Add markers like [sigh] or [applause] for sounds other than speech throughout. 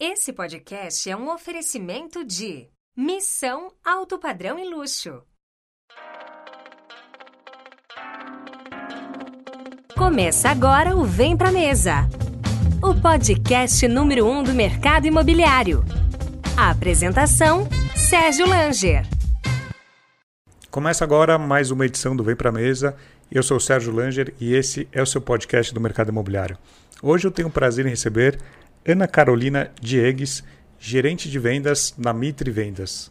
Esse podcast é um oferecimento de Missão Alto Padrão e Luxo. Começa agora o Vem Pra Mesa, o podcast número um do mercado imobiliário. A apresentação, Sérgio Langer. Começa agora mais uma edição do Vem Pra Mesa. Eu sou o Sérgio Langer e esse é o seu podcast do mercado imobiliário. Hoje eu tenho o prazer em receber Ana Carolina Diegues, gerente de vendas na Mitre Vendas.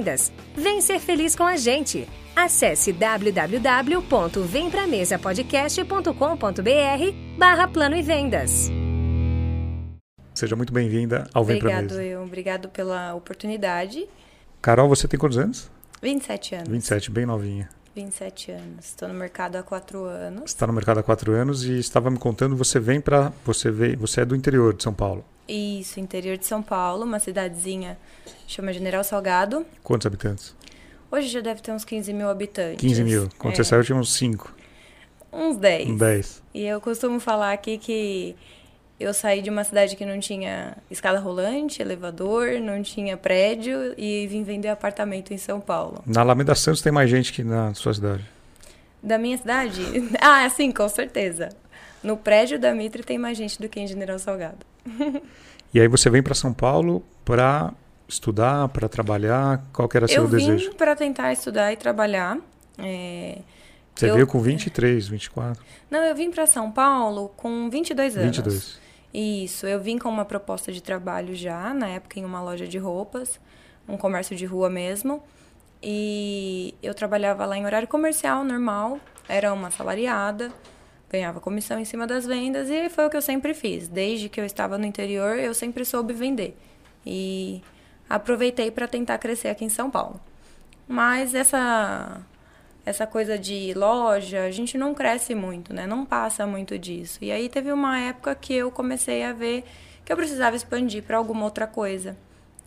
Vem ser feliz com a gente. Acesse www.vempramesapodcast.com.br barra Plano e Vendas. Seja muito bem-vinda ao Vem Pra Mesa. Obrigado, eu. Obrigado pela oportunidade. Carol, você tem quantos anos? 27 anos. 27, bem novinha. 27 anos. Estou no mercado há 4 anos. Está no mercado há 4 anos e estava me contando, você vem para você veio, você é do interior de São Paulo. Isso, interior de São Paulo, uma cidadezinha chama General Salgado. Quantos habitantes? Hoje já deve ter uns 15 mil habitantes. 15 mil. Quando É. você saiu tinha uns 5, Uns 10. 10. E eu costumo falar aqui que eu saí de uma cidade que não tinha escada rolante, elevador, não tinha prédio e vim vender apartamento em São Paulo. Na Alameda Santos tem mais gente que na sua cidade. Da minha cidade? [laughs] ah, sim, com certeza. No prédio da Mitre tem mais gente do que em General Salgado. [laughs] E aí você vem para São Paulo para estudar, para trabalhar. Qual que era seu eu vim desejo? para tentar estudar e trabalhar. é, Você eu- veio com 23, 24, Não, eu vim para São Paulo com 22 anos. 22. Isso, eu vim com uma proposta de trabalho já, na época em uma loja de roupas, um comércio de rua mesmo. E eu trabalhava lá em horário comercial normal, era uma salariada, ganhava comissão em cima das vendas e foi o que eu sempre fiz. Desde que eu estava no interior, eu sempre soube vender. E aproveitei para tentar crescer aqui em São Paulo. Mas essa essa coisa de loja, a gente não cresce muito, né? Não passa muito disso. E aí teve uma época que eu comecei a ver que eu precisava expandir para alguma outra coisa.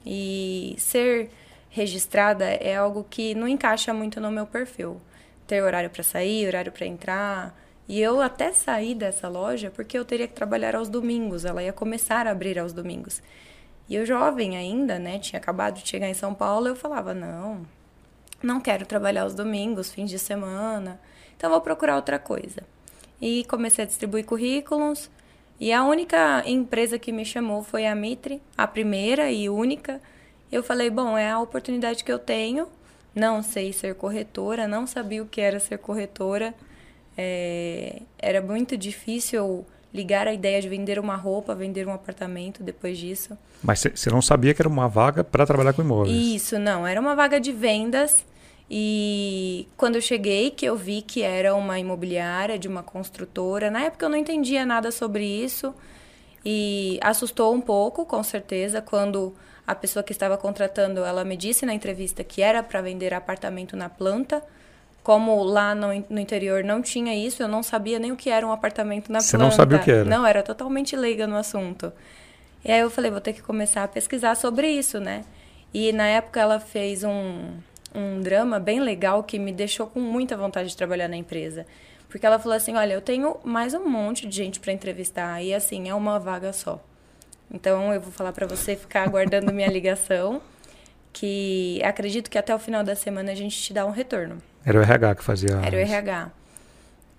E ser registrada é algo que não encaixa muito no meu perfil. Ter horário para sair, horário para entrar. E eu até saí dessa loja porque eu teria que trabalhar aos domingos. Ela ia começar a abrir aos domingos. E eu jovem ainda, né? Tinha acabado de chegar em São Paulo, eu falava, não, não quero trabalhar aos domingos, fins de semana, então vou procurar outra coisa. E comecei a distribuir currículos, e a única empresa que me chamou foi a Mitre, a primeira e única. Eu falei, bom, é a oportunidade que eu tenho, não sei ser corretora, não sabia o que era ser corretora, É, era muito difícil ligar a ideia de vender uma roupa, vender um apartamento depois disso. Mas você- não sabia que era uma vaga para trabalhar com imóveis. Isso, não. Era uma vaga de vendas. E quando eu cheguei, que eu vi que era uma imobiliária, de uma construtora. Na época eu não entendia nada sobre isso. E assustou um pouco, com certeza, quando a pessoa que estava contratando, ela me disse na entrevista que era para vender apartamento na planta. Como lá no, no interior não tinha isso, eu não sabia nem o que era um apartamento na Você planta. não sabia o que era? Não, era totalmente leiga no assunto. E aí eu falei, vou ter que começar a pesquisar sobre isso, né? E na época ela fez um, um drama bem legal que me deixou com muita vontade de trabalhar na empresa. Porque ela falou assim, olha, eu tenho mais um monte de gente para entrevistar e assim, é uma vaga só. Então eu vou falar para você ficar aguardando minha ligação, que acredito que até o final da semana a gente te dá um retorno. Era o RH que fazia. Era o. RH.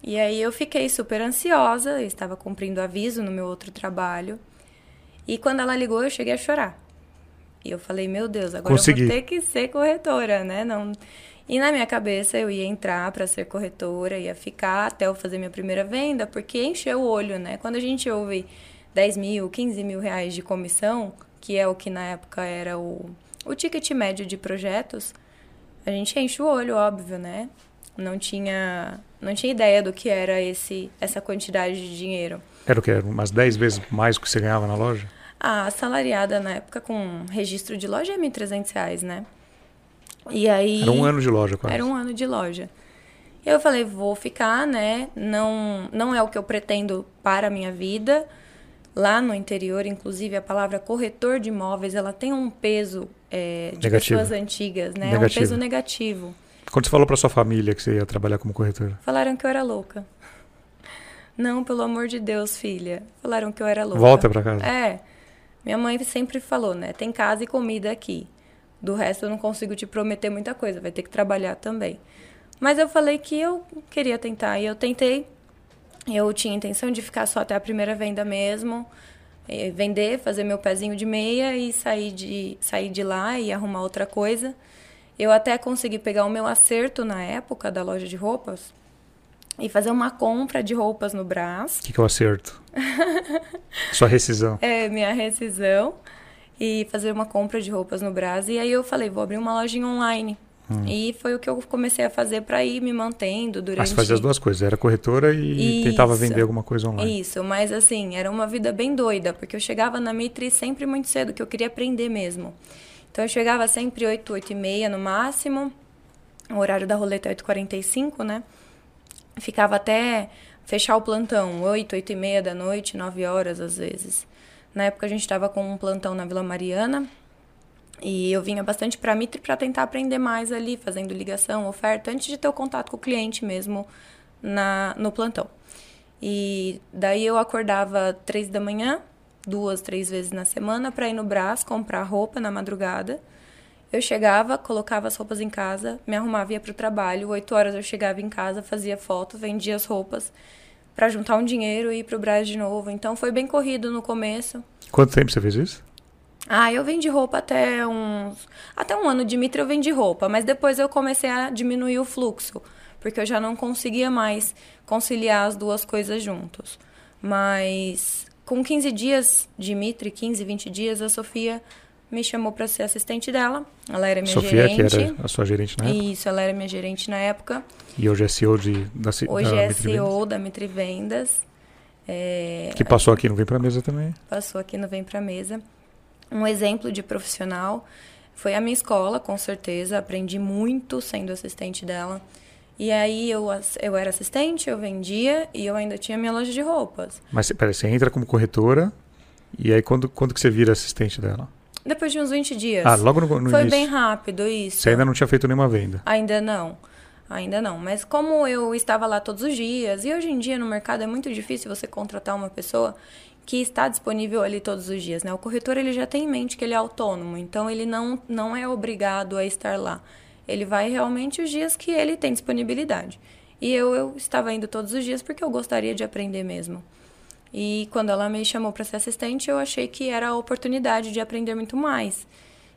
E aí eu fiquei super ansiosa, eu estava cumprindo aviso no meu outro trabalho. E quando ela ligou, eu cheguei a chorar. E eu falei, meu Deus, agora Consegui. eu vou ter que ser corretora, né? Não... E na minha cabeça eu ia entrar para ser corretora, ia ficar até eu fazer minha primeira venda, porque encheu o olho, né? Quando a gente ouve 10 mil, 15 mil reais de comissão, que é o que na época era o, o ticket médio de projetos, a gente enche o olho, óbvio, né? Não tinha, não tinha ideia do que era esse essa quantidade de dinheiro. Era o que? Era umas 10 vezes mais do que você ganhava na loja? A assalariada na época com registro de loja é 1.300 reais, né? E aí... Era um ano de loja quase. Era um ano de loja. Eu falei, vou ficar, né? Não, não é o que eu pretendo para a minha vida. Lá no interior, inclusive, a palavra corretor de imóveis, ela tem um peso é, de Negativo. pessoas antigas, né? Negativo. Um peso negativo. Quando você falou para sua família que você ia trabalhar como corretora? Falaram que eu era louca. Não, pelo amor de Deus, filha. Falaram que eu era louca. Volta para casa. É. Minha mãe sempre falou, né? Tem casa e comida aqui. Do resto eu não consigo te prometer muita coisa, vai ter que trabalhar também. Mas eu falei que eu queria tentar e eu tentei. Eu tinha intenção de ficar só até a primeira venda mesmo, eh, vender, fazer meu pezinho de meia e sair de, sair de lá e arrumar outra coisa. Eu até consegui pegar o meu acerto na época da loja de roupas e fazer uma compra de roupas no Brás. O que, que eu acerto? [laughs] Sua rescisão. É, minha rescisão. E fazer uma compra de roupas no Brás. E aí eu falei, vou abrir uma lojinha online. E foi o que eu comecei a fazer para ir me mantendo durante. Mas você fazia as duas coisas, era corretora e tentava Isso. vender alguma coisa online. Isso, mas assim, era uma vida bem doida, porque eu chegava na Mitre sempre muito cedo, que eu queria aprender mesmo. Então eu chegava sempre 8, 8 e meia no máximo. O horário da roleta é 8h45, né? Ficava até fechar o plantão, 8, 8 e meia da noite, 9 horas às vezes. Na época a gente estava com um plantão na Vila Mariana, e eu vinha bastante para Mitre para tentar aprender mais ali, fazendo ligação, oferta, antes de ter o contato com o cliente mesmo na, no plantão. E daí eu acordava três da manhã, duas, três vezes na semana, para ir no Brás comprar roupa na madrugada. Eu chegava, colocava as roupas em casa, me arrumava e ia para o trabalho. Oito horas eu chegava em casa, fazia foto, vendia as roupas para juntar um dinheiro e ir para o Brás de novo. Então foi bem corrido no começo. Quanto tempo você fez isso? Ah, eu vendi roupa até uns. Até um ano de Mitra eu vendi roupa, mas depois eu comecei a diminuir o fluxo, porque eu já não conseguia mais conciliar as duas coisas juntos. Mas com 15 dias de Mitre, 15, 20 dias, a Sofia me chamou para ser assistente dela. Ela era minha Sofia, gerente. que era a sua gerente na época. Isso, ela era minha gerente na época. E hoje é CEO de, da, Hoje da é Mitri CEO da Mitre Vendas. É, Que passou aqui, não vem pra mesa também. passou aqui no Vem Pra Mesa. Um exemplo de profissional foi a minha escola, com certeza. Aprendi muito sendo assistente dela. E aí eu, eu era assistente, eu vendia e eu ainda tinha minha loja de roupas. Mas peraí, você entra como corretora e aí quando, quando que você vira assistente dela? Depois de uns 20 dias. Ah, logo no, no foi início. bem rápido isso. Você ainda não tinha feito nenhuma venda. Ainda não. Ainda não. Mas como eu estava lá todos os dias, e hoje em dia no mercado é muito difícil você contratar uma pessoa que está disponível ali todos os dias, né? O corretor ele já tem em mente que ele é autônomo, então ele não, não é obrigado a estar lá. Ele vai realmente os dias que ele tem disponibilidade. E eu, eu estava indo todos os dias porque eu gostaria de aprender mesmo. E quando ela me chamou para ser assistente, eu achei que era a oportunidade de aprender muito mais.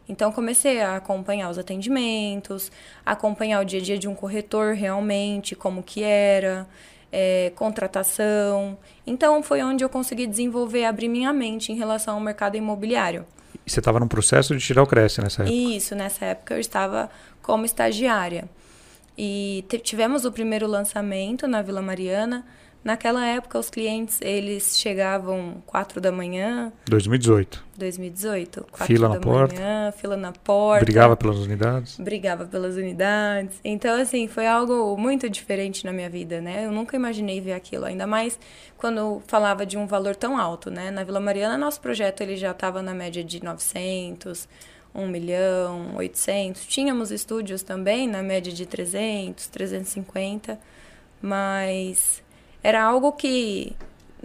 Então comecei a acompanhar os atendimentos, acompanhar o dia a dia de um corretor realmente, como que era, é, contratação. Então foi onde eu consegui desenvolver, abrir minha mente em relação ao mercado imobiliário. E você estava num processo de tirar o Cresce nessa época. Isso, nessa época eu estava como estagiária. E tivemos o primeiro lançamento na Vila Mariana. Naquela época, os clientes, eles chegavam 4 da manhã, 2018. 2018. 4 Fila da na porta. manhã, fila na porta. Brigava pelas unidades. brigava pelas unidades. Então, assim, foi algo muito diferente na minha vida, né? Eu nunca imaginei ver aquilo, ainda mais quando falava de um valor tão alto, né? Na Vila Mariana, nosso projeto ele já estava na média de 900, 1 milhão, 800. Tínhamos estúdios também na média de 300, 350, mas era algo que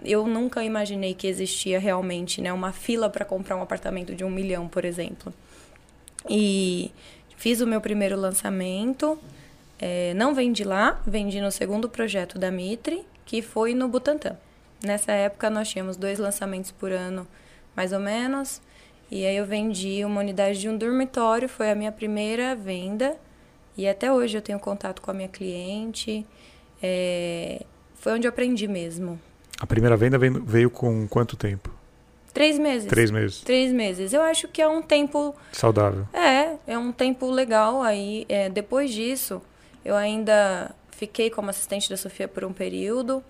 eu nunca imaginei que existia realmente, né? Uma fila para comprar um apartamento de um milhão, por exemplo. E fiz o meu primeiro lançamento. É, não vendi lá, vendi no segundo projeto da Mitre, que foi no Butantã. Nessa época nós tínhamos dois lançamentos por ano, mais ou menos. E aí eu vendi uma unidade de um dormitório, foi a minha primeira venda. E até hoje eu tenho contato com a minha cliente. É, foi onde eu aprendi mesmo. A primeira venda veio, veio com quanto tempo? Três meses. Três meses. Três meses. Eu acho que é um tempo Saudável. É, é um tempo legal aí. É, depois disso, eu ainda fiquei como assistente da Sofia por um período.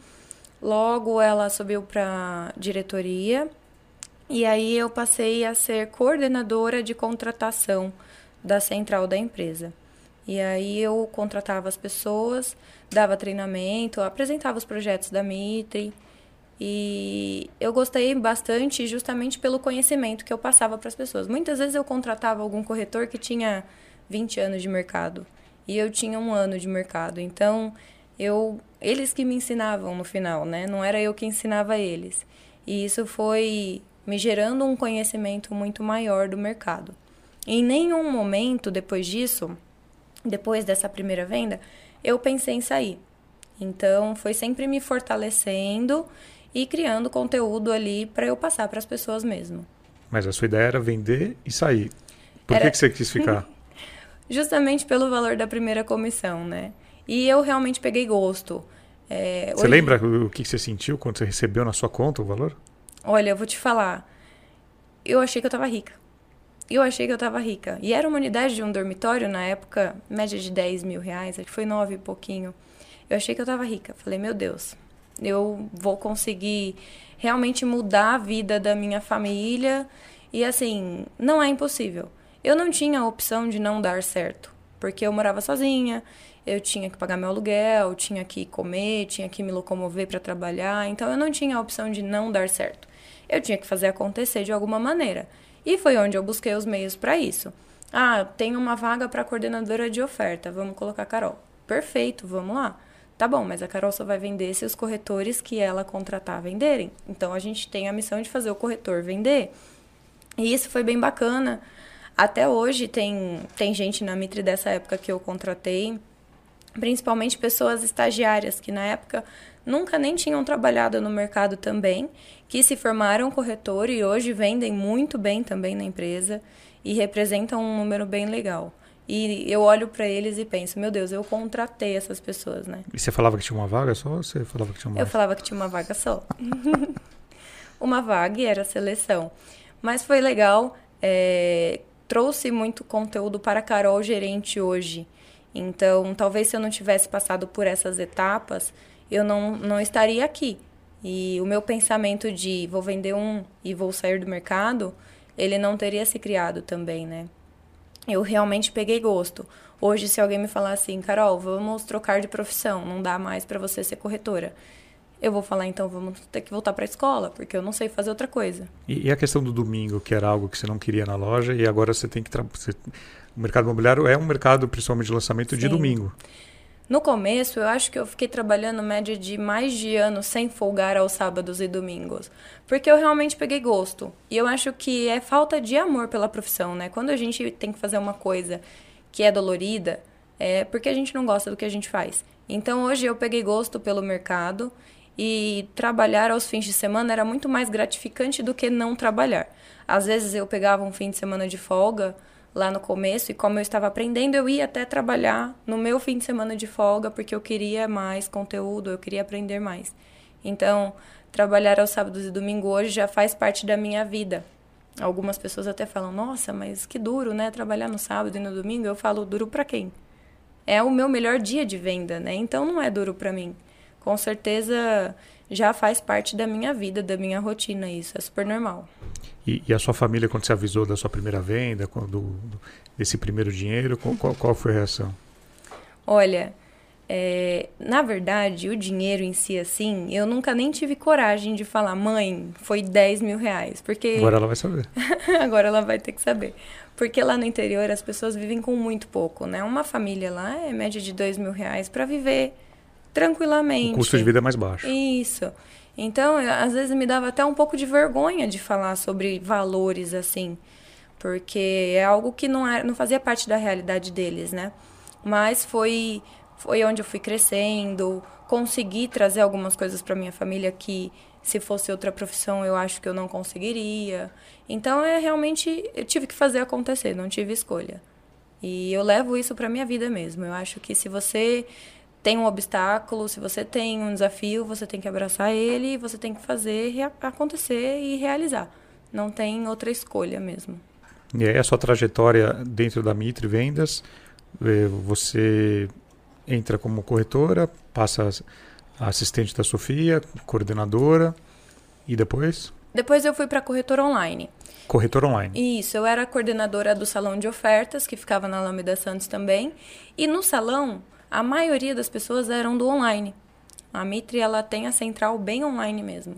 Logo ela subiu para diretoria e aí eu passei a ser coordenadora de contratação da central da empresa. E aí eu contratava as pessoas, dava treinamento, apresentava os projetos da Mitre. E eu gostei bastante justamente pelo conhecimento que eu passava para as pessoas. Muitas vezes eu contratava algum corretor que tinha 20 anos de mercado e eu tinha um ano de mercado. Então, eu eles que me ensinavam no final, né? Não era eu que ensinava eles. E isso foi me gerando um conhecimento muito maior do mercado. Em nenhum momento depois disso, depois dessa primeira venda, eu pensei em sair. Então, foi sempre me fortalecendo e criando conteúdo ali para eu passar para as pessoas mesmo. Mas a sua ideia era vender e sair. Por era... que, que você quis ficar? [laughs] Justamente pelo valor da primeira comissão, né? E eu realmente peguei gosto. É, você hoje... lembra o que você sentiu quando você recebeu na sua conta o valor? Olha, eu vou te falar. Eu achei que eu estava rica eu achei que eu tava rica. E era uma unidade de um dormitório, na época, média de 10 mil reais, acho que foi nove e pouquinho. Eu achei que eu tava rica. Falei, meu Deus, eu vou conseguir realmente mudar a vida da minha família. E assim, não é impossível. Eu não tinha a opção de não dar certo, porque eu morava sozinha, eu tinha que pagar meu aluguel, tinha que comer, tinha que me locomover para trabalhar, então eu não tinha a opção de não dar certo. Eu tinha que fazer acontecer de alguma maneira. E foi onde eu busquei os meios para isso. Ah, tem uma vaga para coordenadora de oferta, vamos colocar a Carol. Perfeito, vamos lá. Tá bom, mas a Carol só vai vender se os corretores que ela contratar venderem. Então a gente tem a missão de fazer o corretor vender. E isso foi bem bacana. Até hoje tem, tem gente na Mitre dessa época que eu contratei, principalmente pessoas estagiárias que na época nunca nem tinham trabalhado no mercado também, que se formaram corretor e hoje vendem muito bem também na empresa e representam um número bem legal. E eu olho para eles e penso, meu Deus, eu contratei essas pessoas, né? E você falava que tinha uma vaga só ou você falava que tinha uma Eu falava que tinha uma vaga só. [laughs] uma vaga e era a seleção. Mas foi legal, é, trouxe muito conteúdo para a Carol gerente hoje. Então, talvez se eu não tivesse passado por essas etapas, eu não, não estaria aqui. E o meu pensamento de vou vender um e vou sair do mercado, ele não teria se criado também, né? Eu realmente peguei gosto. Hoje, se alguém me falar assim, Carol, vamos trocar de profissão, não dá mais para você ser corretora. Eu vou falar, então vamos ter que voltar para a escola, porque eu não sei fazer outra coisa. E, e, a questão do domingo, que era algo que você não queria na loja, e agora você tem que. Você... O mercado imobiliário é um mercado, principalmente de lançamento, Sim. de domingo. No começo, eu acho que eu fiquei trabalhando média de mais de ano sem folgar aos sábados e domingos, porque eu realmente peguei gosto. E eu acho que é falta de amor pela profissão, né? Quando a gente tem que fazer uma coisa que é dolorida, é porque a gente não gosta do que a gente faz. Então hoje eu peguei gosto pelo mercado e trabalhar aos fins de semana era muito mais gratificante do que não trabalhar. Às vezes eu pegava um fim de semana de folga, lá no começo e como eu estava aprendendo, eu ia até trabalhar no meu fim de semana de folga porque eu queria mais conteúdo, eu queria aprender mais. Então, trabalhar aos sábados e domingo hoje já faz parte da minha vida. Algumas pessoas até falam: "Nossa, mas que duro, né, trabalhar no sábado e no domingo". Eu falo: "Duro para quem?" É o meu melhor dia de venda, né? Então não é duro para mim. Com certeza já faz parte da minha vida, da minha rotina, isso é super normal. E, e, a sua família, quando você avisou da sua primeira venda, quando, desse primeiro dinheiro, qual, qual foi a reação? Olha, é, na verdade, o dinheiro em si, assim, eu nunca nem tive coragem de falar, mãe, foi 10 mil reais. Porque... Agora ela vai saber. [laughs] Agora ela vai ter que saber. Porque lá no interior as pessoas vivem com muito pouco, né? Uma família lá é média de 2 mil reais para viver tranquilamente. O custo de vida é mais baixo. Isso. Então, às vezes me dava até um pouco de vergonha de falar sobre valores assim, porque é algo que não, era, não fazia parte da realidade deles, né? Mas foi foi onde eu fui crescendo, consegui trazer algumas coisas para minha família que se fosse outra profissão eu acho que eu não conseguiria. Então é realmente eu tive que fazer acontecer, não tive escolha. E eu levo isso para minha vida mesmo. Eu acho que se você tem um obstáculo, se você tem um desafio, você tem que abraçar ele você tem que fazer acontecer e realizar. Não tem outra escolha mesmo. E aí a sua trajetória dentro da Mitre Vendas, você entra como corretora, passa assistente da Sofia, coordenadora e depois? Depois eu fui para corretora online. Corretora online. Isso, eu era coordenadora do salão de ofertas, que ficava na Alameda Santos também. E no salão, a maioria das pessoas eram do online. A Mitre, ela tem a central bem online mesmo.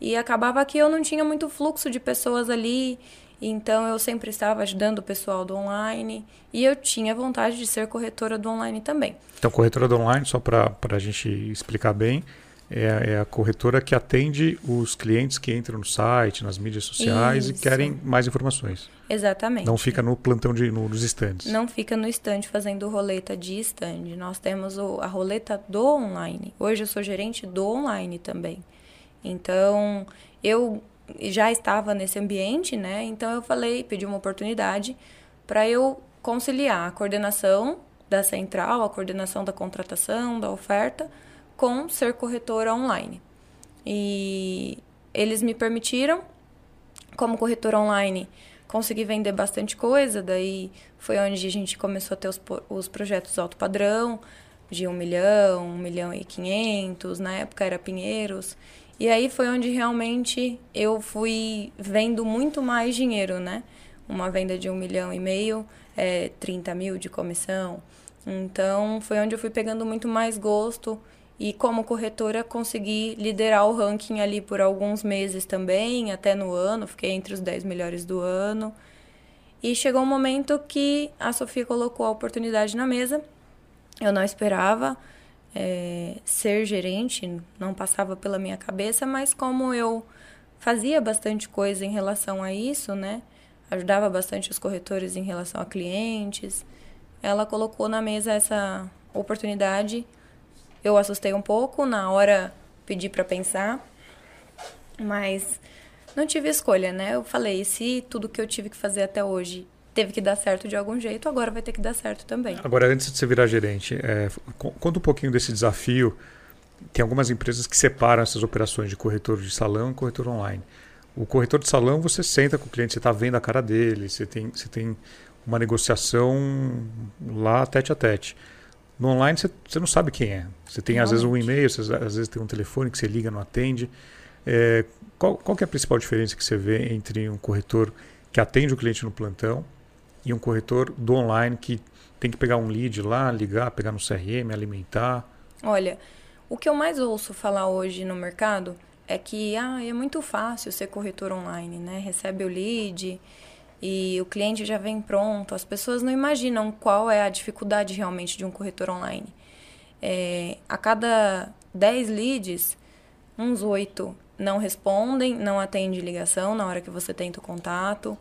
E acabava que eu não tinha muito fluxo de pessoas ali, então eu sempre estava ajudando o pessoal do online e eu tinha vontade de ser corretora do online também. Então, corretora do online, só para a gente explicar bem, é, é, a corretora que atende os clientes que entram no site, nas mídias sociais Isso. e querem mais informações. Exatamente. Não fica no plantão de, no, nos estandes. Não fica no estande fazendo roleta de estande. Nós temos o, a roleta do online. Hoje eu sou gerente do online também. Então, eu já estava nesse ambiente, né? Então eu falei, pedi uma oportunidade para eu conciliar a coordenação da central, a coordenação da contratação, da oferta com ser corretora online. E eles me permitiram, como corretora online, consegui vender bastante coisa, daí foi onde a gente começou a ter os, os projetos alto padrão, de um milhão, um milhão e quinhentos, na época era Pinheiros. E aí foi onde realmente eu fui vendo muito mais dinheiro, né? Uma venda de um milhão e meio, é, 30 mil de comissão. Então foi onde eu fui pegando muito mais gosto e como corretora consegui liderar o ranking ali por alguns meses também, até no ano, fiquei entre os 10 melhores do ano. E chegou um momento que a Sofia colocou a oportunidade na mesa. Eu não esperava é, ser gerente, não passava pela minha cabeça, mas como eu fazia bastante coisa em relação a isso, né? Ajudava bastante os corretores em relação a clientes. Ela colocou na mesa essa oportunidade eu assustei um pouco, na hora pedi para pensar, mas não tive escolha, né? Eu falei, se tudo que eu tive que fazer até hoje teve que dar certo de algum jeito, agora vai ter que dar certo também. Agora, antes de você virar gerente, é, conta um pouquinho desse desafio. Tem algumas empresas que separam essas operações de corretor de salão e corretor online. O corretor de salão, você senta com o cliente, você está vendo a cara dele, você tem, você tem uma negociação lá tete a tete. No online você, você não sabe quem é. Você tem Realmente. às vezes um e-mail, você, às vezes tem um telefone que você liga, não atende. É, qual, qual é a principal diferença que você vê entre um corretor que atende o cliente no plantão e um corretor do online que tem que pegar um lead lá, ligar, pegar no CRM, alimentar? Olha, o que eu mais ouço falar hoje no mercado é que ah, é muito fácil ser corretor online, né? Recebe o lead, e o cliente já vem pronto. As pessoas não imaginam qual é a dificuldade realmente de um corretor online. É, a cada 10 leads, uns 8 não respondem, não atende ligação na hora que você tenta o contato.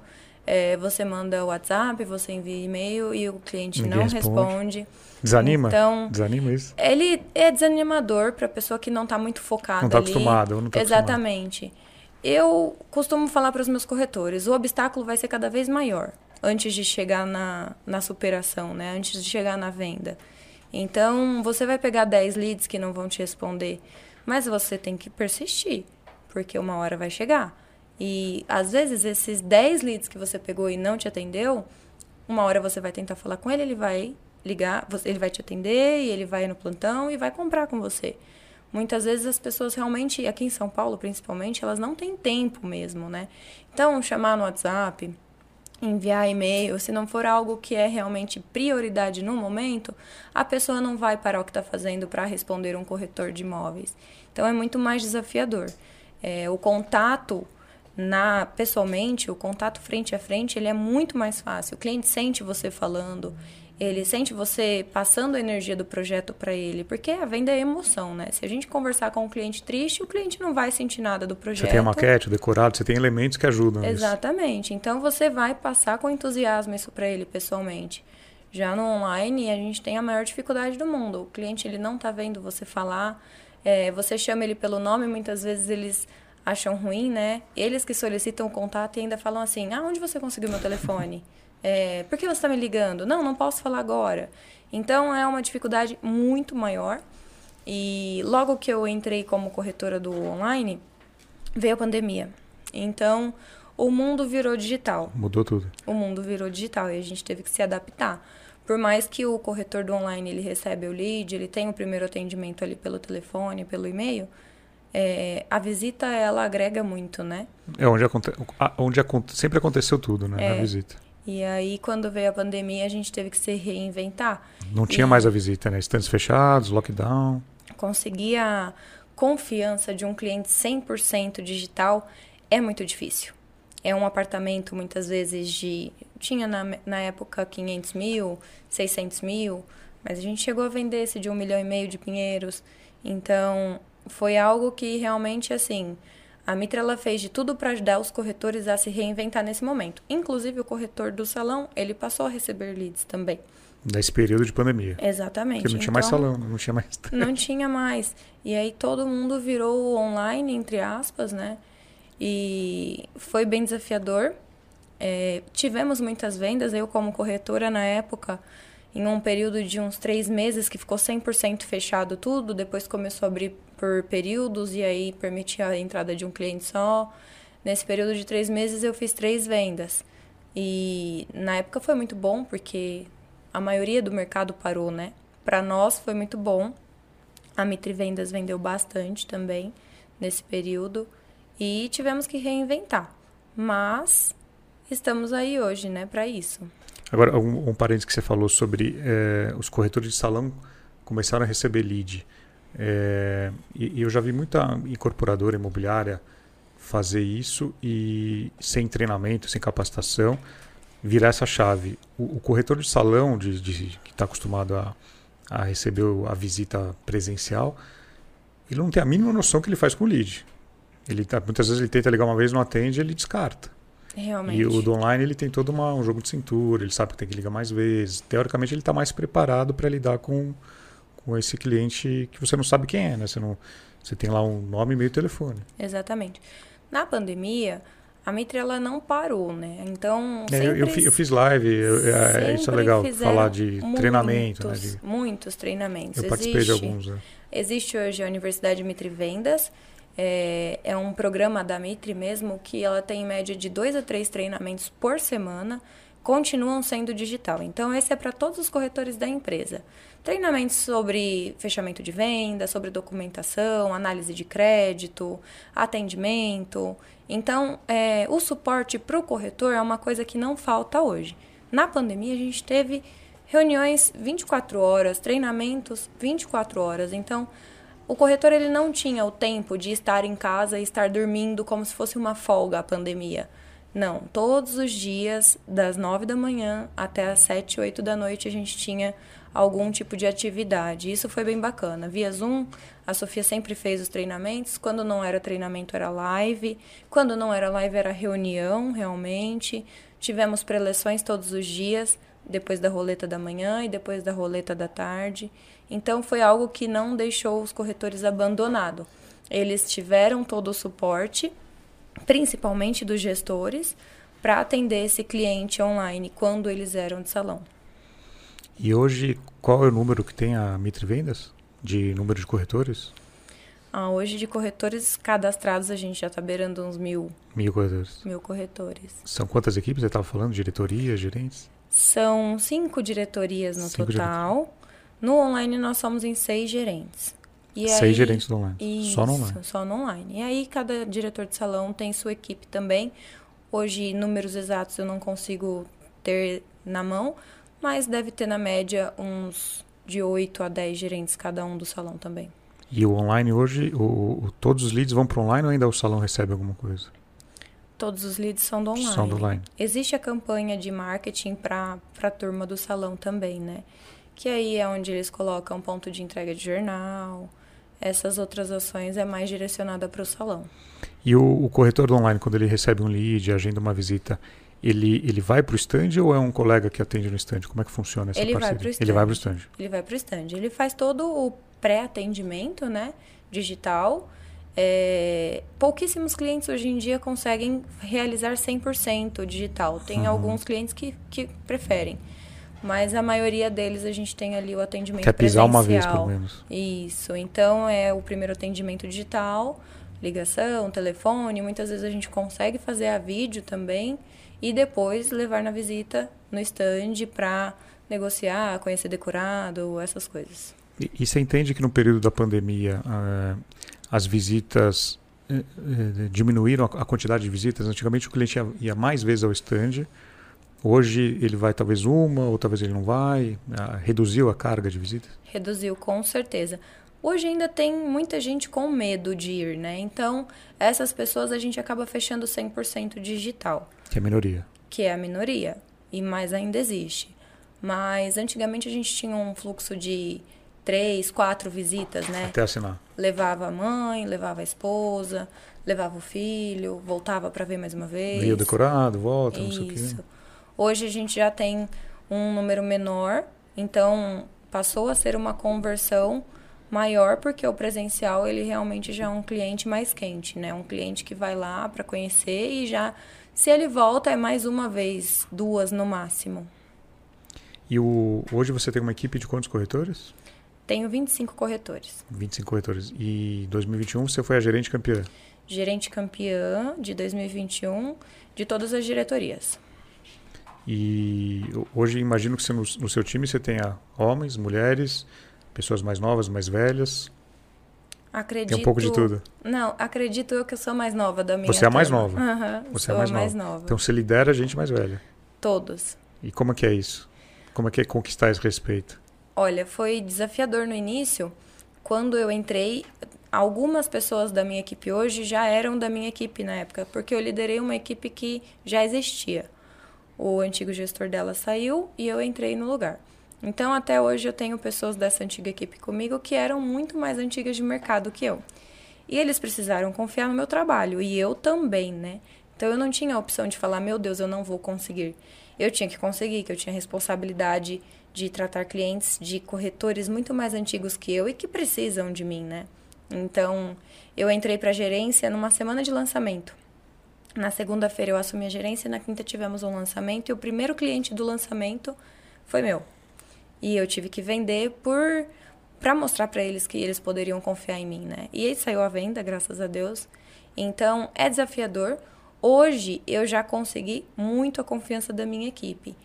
É, você manda o WhatsApp, você envia e-mail e o cliente Ninguém não responde. responde. Desanima? Então, Desanima isso? Ele é desanimador para a pessoa que não está muito focada Não está acostumado. Não tá Exatamente. Acostumado. Eu costumo falar para os meus corretores, o obstáculo vai ser cada vez maior antes de chegar na, na superação, né? Antes de chegar na venda. Então, você vai pegar 10 leads que não vão te responder, mas você tem que persistir, porque uma hora vai chegar. E às vezes esses 10 leads que você pegou e não te atendeu, uma hora você vai tentar falar com ele, ele vai ligar, ele vai te atender e ele vai no plantão e vai comprar com você. Muitas vezes as pessoas realmente, aqui em São Paulo principalmente, elas não têm tempo mesmo, né? Então, chamar no WhatsApp, enviar e-mail, se não for algo que é realmente prioridade no momento, a pessoa não vai parar o que está fazendo para responder um corretor de imóveis. Então, é muito mais desafiador. É, o contato na pessoalmente, o contato frente a frente, ele é muito mais fácil. O cliente sente você falando, ele sente você passando a energia do projeto para ele, porque a venda é emoção, né? Se a gente conversar com um cliente triste, o cliente não vai sentir nada do projeto. Você tem a maquete, o decorado, você tem elementos que ajudam. Exatamente. Então você vai passar com entusiasmo isso para ele pessoalmente. Já no online, a gente tem a maior dificuldade do mundo. O cliente ele não está vendo você falar, é, você chama ele pelo nome, muitas vezes eles acham ruim, né? Eles que solicitam o contato e ainda falam assim: ah, onde você conseguiu meu telefone? [laughs] É, por que você está me ligando? Não, não posso falar agora. Então é uma dificuldade muito maior. E logo que eu entrei como corretora do online, veio a pandemia. Então o mundo virou digital. Mudou tudo. O mundo virou digital e a gente teve que se adaptar. por mais que o corretor do online ele recebe o lead, ele tem o primeiro atendimento ali pelo telefone, pelo e-mail, é, a visita ela agrega muito, né? É onde, aconte, onde aconte, sempre aconteceu tudo, né? É. Na visita. E aí, quando veio a pandemia, a gente teve que se reinventar. Não tinha e mais a visita, né? Estantes fechados, lockdown. Conseguir a confiança de um cliente 100% digital é muito difícil. É um apartamento, muitas vezes, de. Tinha na, na época 500 mil, 600 mil, mas a gente chegou a vender esse de um milhão e meio de pinheiros. Então, foi algo que realmente, assim, a Mitra ela fez de tudo para ajudar os corretores a se reinventar nesse momento. Inclusive o corretor do salão, ele passou a receber leads também. Nesse período de pandemia. Exatamente. Porque não tinha então, mais salão, não tinha mais. [laughs] não tinha mais. E aí todo mundo virou online, entre aspas, né? E foi bem desafiador. É, tivemos muitas vendas. Eu, como corretora, na época, em um período de uns três meses que ficou 100% fechado tudo, depois começou a abrir por períodos e aí permitia a entrada de um cliente só. Nesse período de três meses eu fiz três vendas. E na época foi muito bom porque a maioria do mercado parou, né? Para nós foi muito bom. A Mitri Vendas vendeu bastante também nesse período e tivemos que reinventar. Mas estamos aí hoje, né, para isso. Agora, um, um parênteses que você falou sobre é, os corretores de salão começaram a receber lead. É, e, e, eu já vi muita incorporadora imobiliária fazer isso e sem treinamento, sem capacitação, virar essa chave. O, o corretor de salão, de, de que está acostumado a, a receber a visita presencial, ele não tem a mínima noção que ele faz com o lead. Ele tá, muitas vezes ele tenta ligar uma vez, não atende, ele descarta. Realmente. E o do online ele tem todo uma, um jogo de cintura, ele sabe que tem que ligar mais vezes. Teoricamente ele está mais preparado para lidar com, com esse cliente que você não sabe quem é, né? Você, não, você tem lá um nome e meio telefone. Exatamente. Na pandemia, a Mitre ela não parou, né? Então. É, eu, eu, eu, fiz live, eu, é, isso é legal, falar de muitos, treinamento. Né? De... Muitos treinamentos. Eu participei existe, de alguns. Né? Existe hoje a Universidade Mitre Vendas é, é um programa da Mitre mesmo que ela tem em média de dois a três treinamentos por semana, continuam sendo digital. Então, esse é para todos os corretores da empresa. Treinamentos sobre fechamento de venda, sobre documentação, análise de crédito, atendimento. Então, é, o suporte para o corretor é uma coisa que não falta hoje. Na pandemia, a gente teve reuniões 24 horas, treinamentos 24 horas. Então, o corretor ele não tinha o tempo de estar em casa e estar dormindo como se fosse uma folga a pandemia. Não, todos os dias, das nove da manhã até as sete, oito da noite, a gente tinha algum tipo de atividade. Isso foi bem bacana. Via Zoom, a Sofia sempre fez os treinamentos. Quando não era treinamento, era live. Quando não era live, era reunião, realmente. Tivemos preleções todos os dias, depois da roleta da manhã e depois da roleta da tarde. Então foi algo que não deixou os corretores abandonados. Eles tiveram todo o suporte, principalmente dos gestores, para atender esse cliente online quando eles eram de salão. E hoje, qual é o número que tem a Mitre Vendas? De número de corretores? Ah, hoje, de corretores cadastrados, a gente já está beirando uns mil. Mil corretores. Mil corretores. São quantas equipes você estava falando? Diretorias, gerentes? São cinco diretorias no cinco total. No online nós somos em seis gerentes. E seis aí, gerentes do online. Isso, só no online. Só no online. E aí cada diretor de salão tem sua equipe também. Hoje, números exatos eu não consigo ter na mão, mas deve ter na média uns de 8 a 10 gerentes cada um do salão também. E o online hoje, o, o todos os leads vão para online ou ainda o salão recebe alguma coisa? Todos os leads são do online. São do online. Existe a campanha de marketing para a turma do salão também, né? que aí é onde eles colocam ponto de entrega de jornal. Essas outras ações é mais direcionada para o salão. E o, o, corretor do online, quando ele recebe um lead, agenda uma visita, ele, ele vai para o stand ou é um colega que atende no stand? Como é que funciona essa ele parceria? Vai pro stand. Ele vai para o stand. Ele vai para o stand. Ele faz todo o pré-atendimento né, digital. É, pouquíssimos clientes hoje em dia conseguem realizar 100% digital. Tem uhum. alguns clientes que, que preferem. Mas a maioria deles a gente tem ali o atendimento Quer pisar presencial. uma vez, pelo menos. Isso. Então, é o primeiro atendimento digital, ligação, telefone. Muitas vezes a gente consegue fazer a vídeo também. E depois levar na visita no stand para negociar, conhecer decorado, essas coisas. E, e você entende que no período da pandemia uh, as visitas uh, diminuíram a, a, quantidade de visitas? Antigamente o cliente ia, ia, mais vezes ao stand, hoje ele vai talvez uma ou talvez ele não vai. Uh, reduziu a carga de visitas? Reduziu, com certeza. Hoje ainda tem muita gente com medo de ir, né? Então, essas pessoas a gente acaba fechando 100% digital. Que é a minoria. Que é a minoria. E mais ainda existe. Mas antigamente a gente tinha um fluxo de três, quatro visitas, né? Até assinar. Levava a mãe, levava a esposa, levava o filho, voltava para ver mais uma vez. Veio decorado, volta, Isso. não sei o quê. Hoje a gente já tem um número menor, então passou a ser uma conversão maior porque o presencial ele realmente já é um cliente mais quente, né? Um cliente que vai lá para conhecer e já se ele volta é mais uma vez, duas no máximo. E o, hoje você tem uma equipe de quantos corretores? Tenho 25 corretores. 25 corretores. E em 2021 você foi a gerente campeã? Gerente campeã de 2021 de todas as diretorias. E hoje imagino que você, no, no seu time você tenha homens, mulheres, pessoas mais novas, mais velhas. Acredito. Tem um pouco de tudo. Não, acredito eu que eu sou mais nova da minha. Você é a mais nova. Uhum, você é mais, mais nova. nova. Então você lidera a gente mais velha. Todos. E como é que é isso? Como é que é conquistar esse respeito? Olha, foi desafiador no início. Quando eu entrei, algumas pessoas da minha equipe hoje já eram da minha equipe na época, porque eu liderei uma equipe que já existia. O antigo gestor dela saiu e eu entrei no lugar. Então, até hoje, eu tenho pessoas dessa antiga equipe comigo que eram muito mais antigas de mercado que eu. E eles precisaram confiar no meu trabalho, e eu também, né? Então, eu não tinha a opção de falar, meu Deus, eu não vou conseguir. Eu tinha que conseguir, que eu tinha responsabilidade de tratar clientes de corretores muito mais antigos que eu e que precisam de mim, né? Então, eu entrei para a gerência numa semana de lançamento. Na segunda-feira eu assumi a gerência, na quinta tivemos um lançamento e o primeiro cliente do lançamento foi meu. E eu tive que vender por para mostrar para eles que eles poderiam confiar em mim, né? E aí saiu a venda, graças a Deus. Então, é desafiador. Hoje eu já consegui muito a confiança da minha equipe.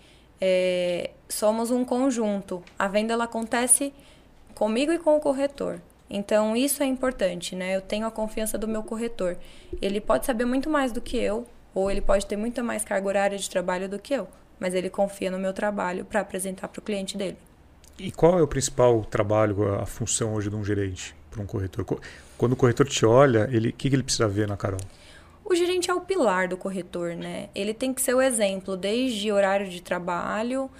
É, somos um conjunto. A venda ela acontece comigo e com o corretor. Então isso é importante, né? Eu tenho a confiança do meu corretor. Ele pode saber muito mais do que eu, ou ele pode ter muita mais carga horária de trabalho do que eu, mas ele confia no meu trabalho para apresentar para o cliente dele. E qual é o principal trabalho, a função hoje de um gerente para um corretor? Quando o corretor te olha, ele, o que, que ele precisa ver na Carol? O gerente é o pilar do corretor, né? Ele tem que ser o exemplo desde horário de trabalho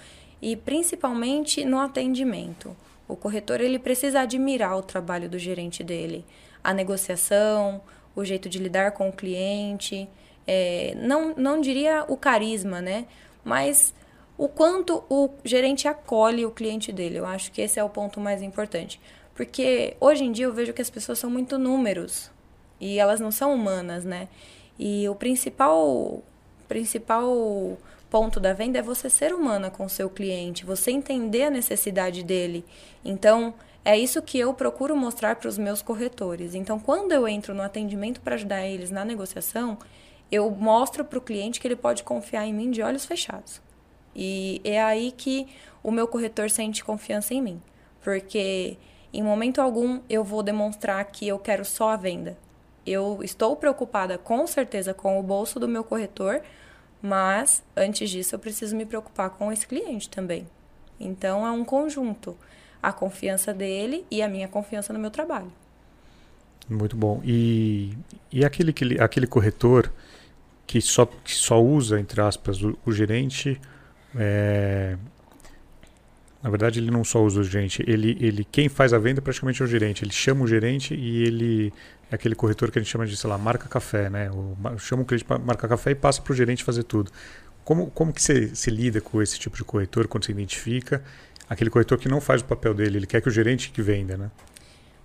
e principalmente no atendimento. O corretor ele precisa admirar o trabalho do gerente dele, a negociação, o jeito de lidar com o cliente, é, não, não diria o carisma, né? Mas o quanto o gerente acolhe o cliente dele. Eu acho que esse é o ponto mais importante. Porque hoje em dia eu vejo que as pessoas são muito números e elas não são humanas, né? E o principal principal ponto da venda é você ser humana com o seu cliente, você entender a necessidade dele. Então, é isso que eu procuro mostrar para os meus corretores. Então, quando eu entro no atendimento para ajudar eles na negociação, eu mostro para o cliente que ele pode confiar em mim de olhos fechados. E é aí que o meu corretor sente confiança em mim, porque em momento algum eu vou demonstrar que eu quero só a venda. Eu estou preocupada com certeza com o bolso do meu corretor, mas antes disso eu preciso me preocupar com esse cliente também. Então é um conjunto, a confiança dele e a minha confiança no meu trabalho. Muito bom. E, e aquele, aquele corretor que só, que só usa, entre aspas, o, o gerente é... Na verdade, ele não só usa o gerente, ele, ele quem faz a venda praticamente é o gerente. Ele chama o gerente e ele é aquele corretor que a gente chama de, sei lá, marca café, né? O, chama o cliente para marcar café e passa para o gerente fazer tudo. Como, como que você se lida com esse tipo de corretor quando você identifica aquele corretor que não faz o papel dele, ele quer que o gerente que venda, né?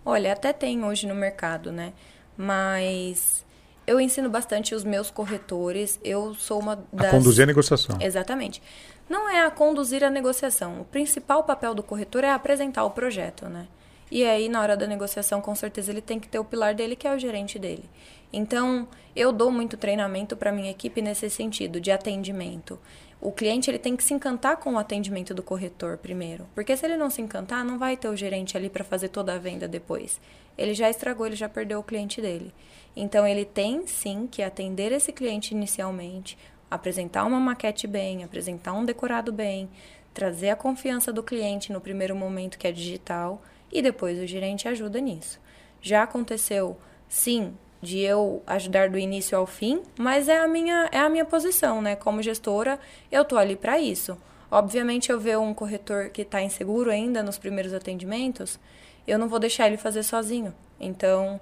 Olha, até tem hoje no mercado, né? Mas eu ensino bastante os meus corretores. Eu sou uma das. A conduzir a negociação. Exatamente. Não é a conduzir a negociação. O principal papel do corretor é apresentar o projeto, né? E aí, na hora da negociação, com certeza ele tem que ter o pilar dele, que é o gerente dele. Então, eu dou muito treinamento para minha equipe nesse sentido, de atendimento. O cliente ele tem que se encantar com o atendimento do corretor primeiro, porque se ele não se encantar, não vai ter o gerente ali para fazer toda a venda depois. Ele já estragou, ele já perdeu o cliente dele. Então ele tem sim que atender esse cliente inicialmente, apresentar uma maquete bem, apresentar um decorado bem, trazer a confiança do cliente no primeiro momento que é digital e depois o gerente ajuda nisso. Já aconteceu, sim, de eu ajudar do início ao fim, mas é a minha, é a minha posição, né? Como gestora, eu tô ali para isso. Obviamente, eu ver um corretor que está inseguro ainda nos primeiros atendimentos, eu não vou deixar ele fazer sozinho. Então,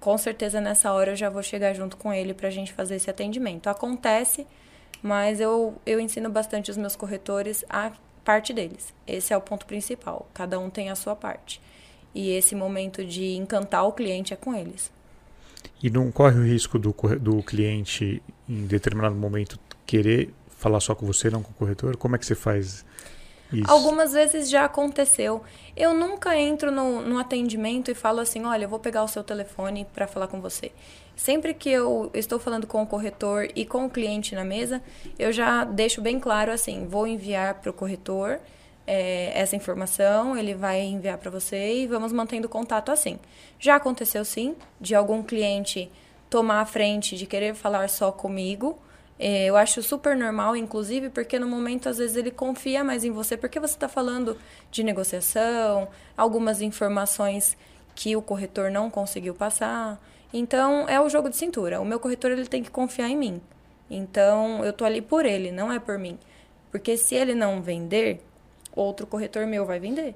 com certeza nessa hora eu já vou chegar junto com ele para a gente fazer esse atendimento. Acontece, mas eu, eu ensino bastante os meus corretores a parte deles. Esse é o ponto principal. Cada um tem a sua parte. E esse momento de encantar o cliente é com eles. E não corre o risco do, do cliente, em determinado momento, querer falar só com você, não com o corretor? Como é que você faz isso? Algumas vezes já aconteceu. Eu nunca entro no, no atendimento e falo assim: olha, eu vou pegar o seu telefone para falar com você. Sempre que eu estou falando com o corretor e com o cliente na mesa, eu já deixo bem claro assim: vou enviar para o corretor é, essa informação, ele vai enviar para você e vamos mantendo contato assim. Já aconteceu sim de algum cliente tomar a frente de querer falar só comigo. É, eu acho super normal, inclusive, porque no momento às vezes ele confia mais em você, porque você está falando de negociação, algumas informações que o corretor não conseguiu passar. Então é o jogo de cintura. O meu corretor ele tem que confiar em mim. Então eu tô ali por ele, não é por mim. Porque se ele não vender, outro corretor meu vai vender.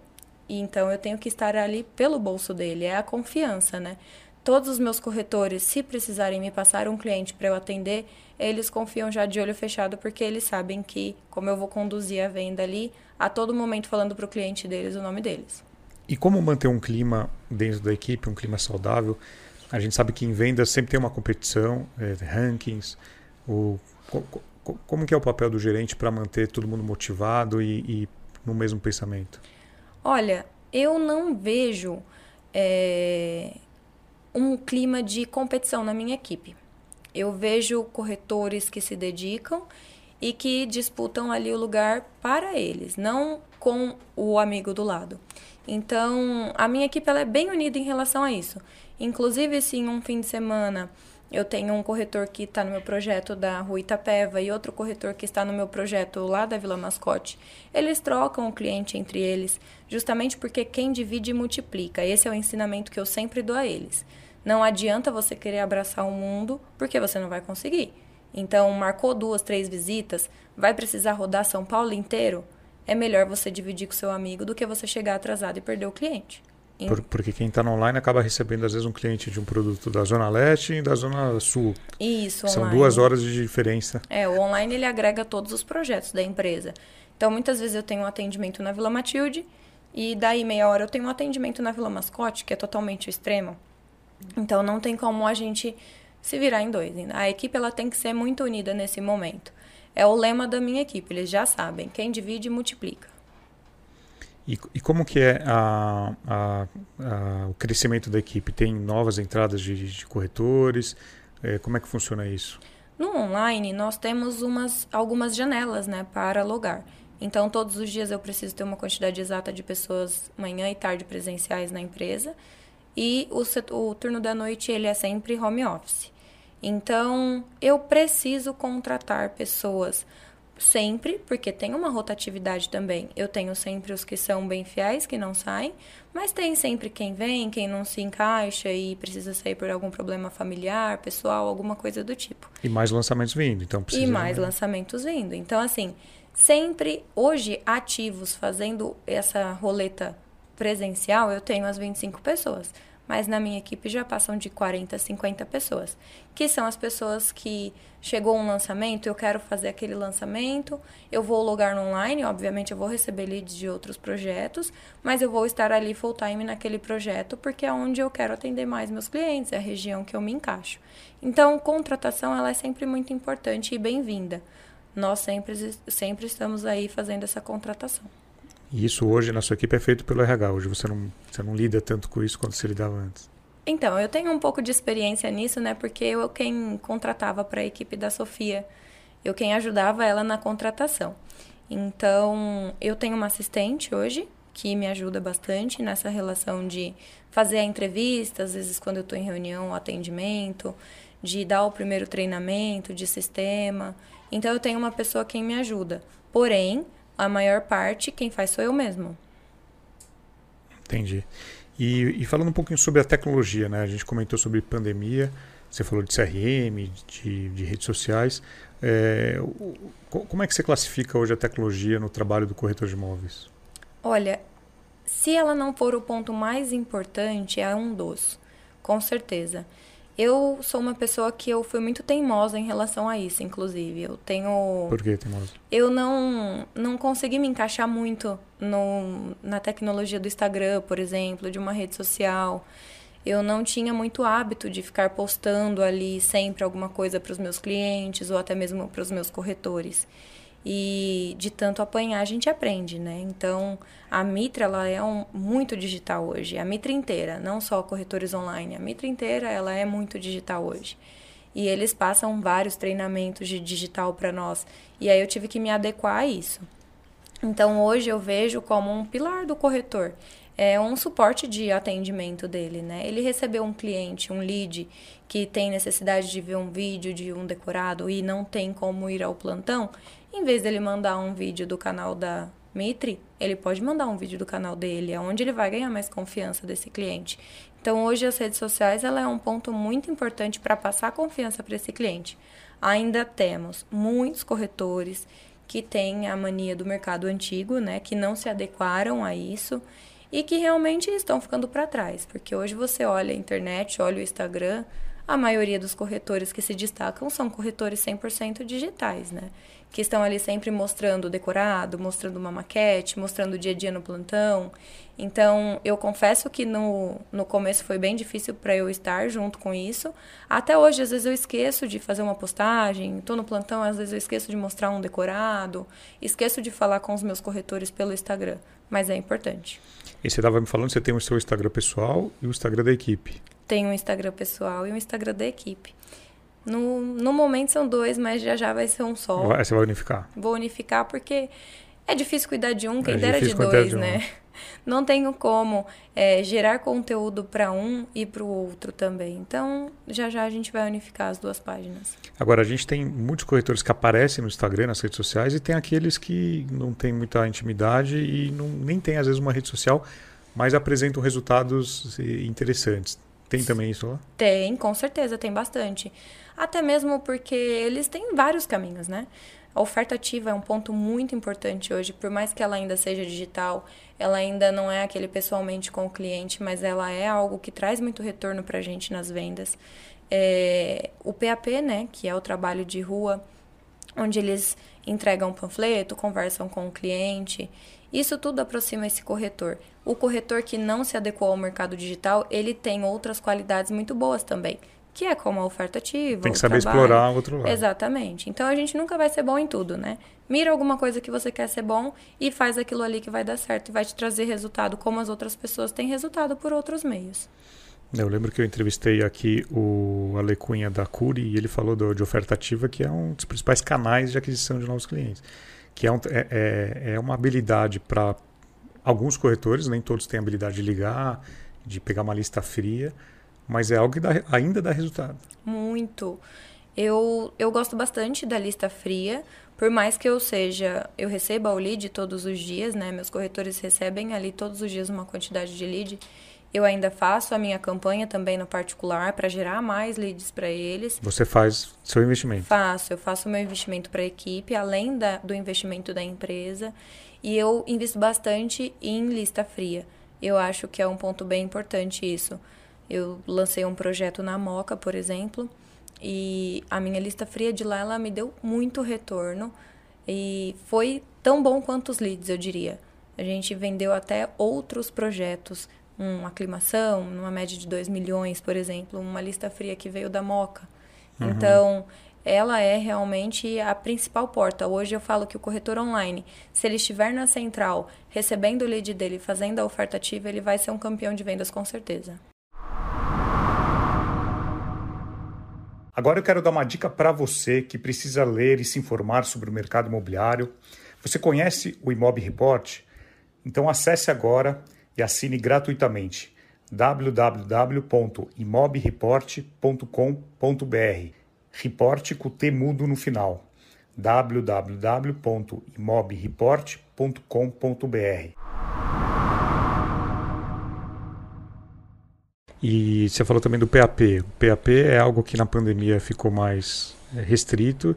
E então eu tenho que estar ali pelo bolso dele, é a confiança, né? Todos os meus corretores, se precisarem me passar um cliente para eu atender, eles confiam já de olho fechado porque eles sabem que como eu vou conduzir a venda ali, a todo momento falando para o cliente deles o nome deles. E como manter um clima dentro da equipe, um clima saudável? A gente sabe que em vendas sempre tem uma competição, é, rankings, o, como que é o papel do gerente para manter todo mundo motivado e, e no mesmo pensamento? Olha, eu não vejo é, um clima de competição na minha equipe. Eu vejo corretores que se dedicam e que disputam ali o lugar para eles, não com o amigo do lado. Então, a minha equipe ela é bem unida em relação a isso. Inclusive, se em um fim de semana eu tenho um corretor que está no meu projeto da Rua Itapeva e outro corretor que está no meu projeto lá da Vila Mascote. Eles trocam o cliente entre eles, justamente porque quem divide multiplica. Esse é o ensinamento que eu sempre dou a eles. Não adianta você querer abraçar o mundo, porque você não vai conseguir. Então, marcou duas, três visitas, vai precisar rodar São Paulo inteiro? É melhor você dividir com seu amigo do que você chegar atrasado e perder o cliente. Por, porque quem está online acaba recebendo, às vezes, um cliente de um produto da Zona Leste e da Zona Sul. Isso, São online. duas horas de diferença. É, o online ele agrega todos os projetos da empresa. Então, muitas vezes eu tenho um atendimento na Vila Matilde e daí meia hora eu tenho um atendimento na Vila Mascote, que é totalmente extremo. Então, não tem como a gente se virar em dois. A equipe ela tem que ser muito unida nesse momento. É o lema da minha equipe, eles já sabem. Quem divide, multiplica. E, e como que é a, a, a, o crescimento da equipe? Tem novas entradas de, de corretores? É, como é que funciona isso? No online, nós temos umas, algumas janelas né, para logar. Então, todos os dias eu preciso ter uma quantidade exata de pessoas manhã e tarde presenciais na empresa. E o, o turno da noite ele é sempre home office. Então, eu preciso contratar pessoas sempre, porque tem uma rotatividade também. Eu tenho sempre os que são bem fiéis, que não saem, mas tem sempre quem vem, quem não se encaixa e precisa sair por algum problema familiar, pessoal, alguma coisa do tipo. E mais lançamentos vindo, então precisa. E mais né? lançamentos vindo. Então, assim, sempre hoje ativos fazendo essa roleta presencial, eu tenho as 25 pessoas mas na minha equipe já passam de 40, 50 pessoas, que são as pessoas que chegou um lançamento, eu quero fazer aquele lançamento, eu vou logar no online, obviamente eu vou receber leads de outros projetos, mas eu vou estar ali full time naquele projeto porque é onde eu quero atender mais meus clientes, é a região que eu me encaixo. Então, contratação ela é sempre muito importante e bem-vinda. Nós sempre, sempre estamos aí fazendo essa contratação. E isso hoje na sua equipe é feito pelo RH. Hoje você não, você não lida tanto com isso quanto você lidava antes. Então, eu tenho um pouco de experiência nisso, né? Porque eu quem contratava para a equipe da Sofia. Eu quem ajudava ela na contratação. Então, eu tenho uma assistente hoje que me ajuda bastante nessa relação de fazer a entrevista, às vezes quando eu estou em reunião, atendimento, de dar o primeiro treinamento de sistema. Então eu tenho uma pessoa quem me ajuda. Porém, a maior parte quem faz sou eu mesmo. Entendi. E, e, falando um pouquinho sobre a tecnologia, né? A gente comentou sobre pandemia, você falou de CRM, de, de redes sociais. É, como é que você classifica hoje a tecnologia no trabalho do corretor de imóveis? Olha, se ela não for o ponto mais importante, é um dos, com certeza. Eu sou uma pessoa que eu fui muito teimosa em relação a isso, inclusive. Eu tenho. Por que teimosa? Eu não, não consegui me encaixar muito no, na tecnologia do Instagram, por exemplo, de uma rede social. Eu não tinha muito hábito de ficar postando ali sempre alguma coisa para os meus clientes ou até mesmo para os meus corretores. E de tanto apanhar a gente aprende, né? Então, a Mitra ela é um, muito digital hoje, a Mitra inteira, não só corretores online, a Mitra inteira ela é muito digital hoje. E eles passam vários treinamentos de digital para nós. E aí eu tive que me adequar a isso. Então, hoje eu vejo como um pilar do corretor é um suporte de atendimento dele, né? Ele recebeu um cliente, um lead que tem necessidade de ver um vídeo de um decorado e não tem como ir ao plantão, em vez dele mandar um vídeo do canal da Mitri, ele pode mandar um vídeo do canal dele, é onde ele vai ganhar mais confiança desse cliente. Então, hoje as redes sociais ela é um ponto muito importante para passar confiança para esse cliente. Ainda temos muitos corretores que têm a mania do mercado antigo, né, que não se adequaram a isso e que realmente estão ficando para trás, porque hoje você olha a internet, olha o Instagram, a maioria dos corretores que se destacam são corretores 100% digitais, né? Que estão ali sempre mostrando o decorado, mostrando uma maquete, mostrando o dia a dia no plantão. Então, eu confesso que no, no começo foi bem difícil para eu estar junto com isso. Até hoje, às vezes eu esqueço de fazer uma postagem, estou no plantão, às vezes eu esqueço de mostrar um decorado, esqueço de falar com os meus corretores pelo Instagram, mas é importante. E você estava me falando, você tem o seu Instagram pessoal e o Instagram da equipe. Tem um Instagram pessoal e um Instagram da equipe. No, no momento são dois, mas já já vai ser um só. Você vai unificar? Vou unificar porque é difícil cuidar de um, quem é dera de dois, de um. né? [laughs] Não tenho como é, gerar conteúdo para um e para o outro também. Então, já já a gente vai unificar as duas páginas. Agora, a gente tem muitos corretores que aparecem no Instagram, nas redes sociais, e tem aqueles que não têm muita intimidade e não, nem tem, às vezes, uma rede social, mas apresentam resultados eh, interessantes. Tem também isso lá? Tem, com certeza, tem bastante. Até mesmo porque eles têm vários caminhos, né? A oferta ativa é um ponto muito importante hoje, por mais que ela ainda seja digital, ela ainda não é aquele pessoalmente com o cliente, mas ela é algo que traz muito retorno para a gente nas vendas. É, o PAP, né, que é o trabalho de rua, onde eles entregam um panfleto, conversam com o cliente, isso tudo aproxima esse corretor. O corretor que não se adequou ao mercado digital, ele tem outras qualidades muito boas também, que é como a oferta ativa. Tem que saber trabalho. explorar o outro lado. Exatamente. Então a gente nunca vai ser bom em tudo, né? Mira alguma coisa que você quer ser bom e faz aquilo ali que vai dar certo e vai te trazer resultado, como as outras pessoas têm resultado por outros meios. Eu lembro que eu entrevistei aqui o Ale Cunha da Curi e ele falou do, de oferta ativa, que é um dos principais canais de aquisição de novos clientes que é, um, é, é, é uma habilidade para alguns corretores, nem todos têm habilidade de ligar, de pegar uma lista fria, mas é algo que dá, ainda dá resultado. Muito. Eu, eu gosto bastante da lista fria, por mais que eu seja, eu receba o lead todos os dias, né? Meus corretores recebem ali todos os dias uma quantidade de lead. Eu ainda faço a minha campanha também no particular para gerar mais leads para eles. Você faz seu investimento? Faço, eu faço o meu investimento para a equipe, além da, do investimento da empresa. E eu invisto bastante em lista fria. Eu acho que é um ponto bem importante isso. Eu lancei um projeto na Moca, por exemplo, e a minha lista fria de lá ela me deu muito retorno e foi tão bom quanto os leads, eu diria. A gente vendeu até outros projetos uma aclimação, numa média de 2 milhões, por exemplo, uma lista fria que veio da Moca. Uhum. Então, ela é realmente a principal porta. Hoje eu falo que o corretor online, se ele estiver na central, recebendo o lead dele, fazendo a oferta ativa, ele vai ser um campeão de vendas com certeza. Agora eu quero dar uma dica para você que precisa ler e se informar sobre o mercado imobiliário. Você conhece o Imob Report? Então acesse agora e assine gratuitamente www.imobreport.com.br. Report com T mudo no final. www.imobreport.com.br. E você falou também do PAP. O PAP é algo que na pandemia ficou mais é, restrito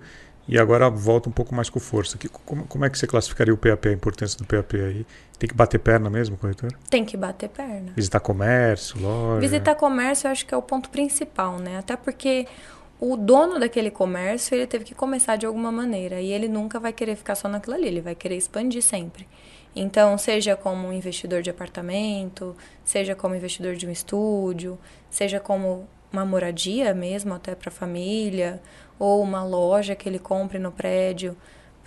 e agora volta um pouco mais com força. Como, como é que você classificaria o PAP, a importância do PAP aí? Tem que bater perna mesmo, corretor? Tem que bater perna. Visitar comércio, loja. Visitar comércio eu acho que é o ponto principal, né? Até porque o dono daquele comércio, ele teve que começar de alguma maneira e ele nunca vai querer ficar só naquilo ali, ele vai querer expandir sempre. Então, seja como investidor de apartamento, seja como investidor de um estúdio, seja como uma moradia mesmo, até para a família, ou uma loja que ele compre no prédio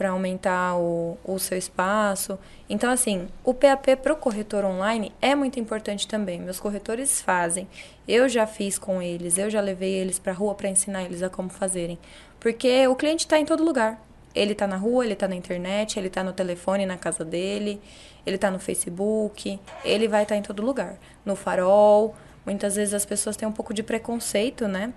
para aumentar o, o seu espaço. Então, assim, o PAP para o corretor online é muito importante também. Meus corretores fazem. Eu já fiz com eles, eu já levei eles para a rua para ensinar eles a como fazerem. Porque o cliente está em todo lugar. Ele está na rua, ele está na internet, ele está no telefone na casa dele, ele está no Facebook, ele vai estar tá em todo lugar. No farol. Muitas vezes as pessoas têm um pouco de preconceito, né?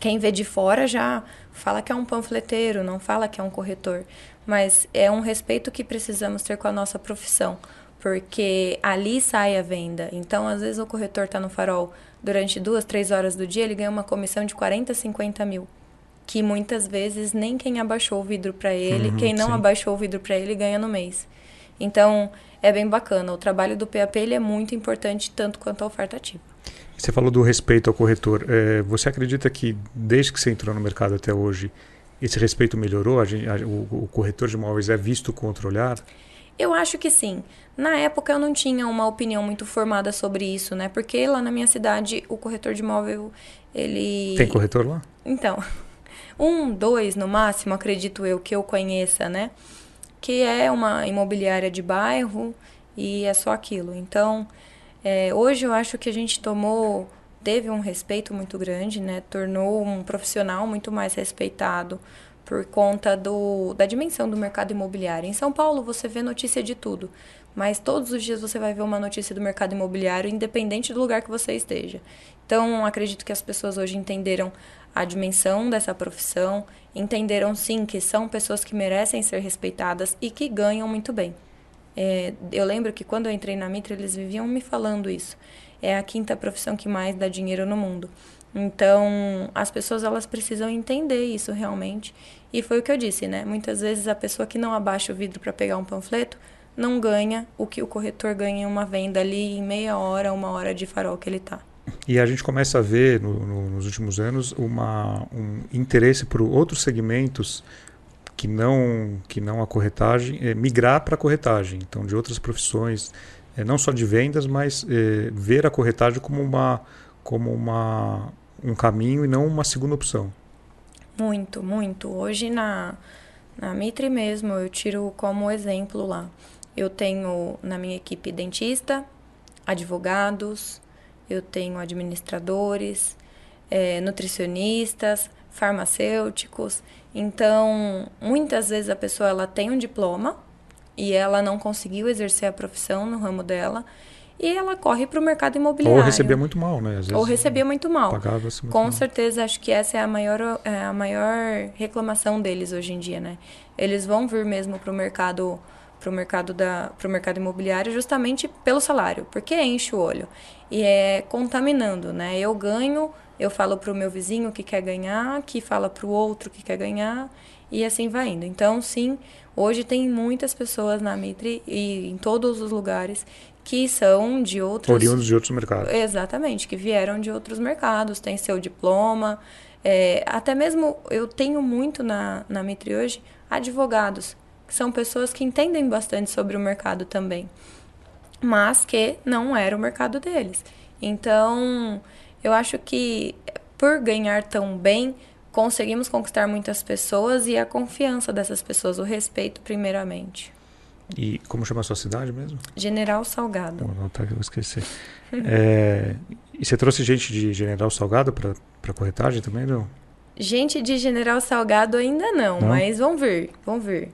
Quem vê de fora já fala que é um panfleteiro, não fala que é um corretor. Mas é um respeito que precisamos ter com a nossa profissão, porque ali sai a venda. Então, às vezes, o corretor está no farol durante duas, três horas do dia, ele ganha uma comissão de 40, 50 mil que muitas vezes nem quem abaixou o vidro para ele, uhum, quem não sim. abaixou o vidro para ele ganha no mês. Então, é bem bacana. O trabalho do PAP ele é muito importante, tanto quanto a oferta ativa. Você falou do respeito ao corretor. É, você acredita que, desde que você entrou no mercado até hoje, esse respeito melhorou? A gente, a, o, o, corretor de imóveis é visto com outro olhar? Eu acho que sim. Na época eu não tinha uma opinião muito formada sobre isso, né? Porque lá na minha cidade o corretor de imóvel, ele... Tem corretor lá? Então, [laughs] um, dois no máximo, acredito eu, que eu conheça, né? Que é uma imobiliária de bairro e é só aquilo. Então, é, hoje eu acho que a gente tomou, teve um respeito muito grande, né? Tornou um profissional muito mais respeitado por conta do, da dimensão do mercado imobiliário. Em São Paulo você vê notícia de tudo, mas todos os dias você vai ver uma notícia do mercado imobiliário, independente do lugar que você esteja. Então, acredito que as pessoas hoje entenderam a dimensão dessa profissão, entenderam sim que são pessoas que merecem ser respeitadas e que ganham muito bem. É, eu lembro que quando eu entrei na Mitra, eles viviam me falando isso. É a quinta profissão que mais dá dinheiro no mundo. Então, as pessoas elas precisam entender isso realmente. E foi o que eu disse, né? Muitas vezes a pessoa que não abaixa o vidro para pegar um panfleto não ganha o que o corretor ganha em uma venda ali em meia hora, uma hora de farol que ele tá. E a gente começa a ver no, no, nos últimos anos uma, um interesse por outros segmentos que não que não a corretagem é, migrar para a corretagem. Então de outras profissões é, não só de vendas mas é, ver a corretagem como uma como uma um caminho e não uma segunda opção. Muito muito. Hoje na na Mitre mesmo eu tiro como exemplo lá. Eu tenho na minha equipe dentista advogados eu tenho administradores, é, nutricionistas, farmacêuticos. Então, muitas vezes a pessoa ela tem um diploma e ela não conseguiu exercer a profissão no ramo dela e ela corre para o mercado imobiliário. Ou recebia muito mal, né? Ou recebia muito mal. Pagava-se muito Com mal. certeza, acho que essa é a maior, é a maior reclamação deles hoje em dia, né? Eles vão vir mesmo para o mercado para o mercado da pro mercado imobiliário justamente pelo salário, porque enche o olho e é contaminando, né? Eu ganho, eu falo para o meu vizinho que quer ganhar, que fala para o outro que quer ganhar e assim vai indo. Então, sim, hoje tem muitas pessoas na Mitre e em todos os lugares que são de outros oriundos de outros mercados. Exatamente, que vieram de outros mercados, tem seu diploma, é, até mesmo eu tenho muito na na Mitre hoje advogados são pessoas que entendem bastante sobre o mercado também, mas que não era o mercado deles. Então, eu acho que por ganhar tão bem, conseguimos conquistar muitas pessoas e a confiança dessas pessoas, o respeito primeiramente. E como chama a sua cidade mesmo? General Salgado. Anotar que eu vou esquecer. [laughs] é, e você trouxe gente de General Salgado para corretagem também, não? Gente de General Salgado ainda não, não? mas vão vir, vão vir.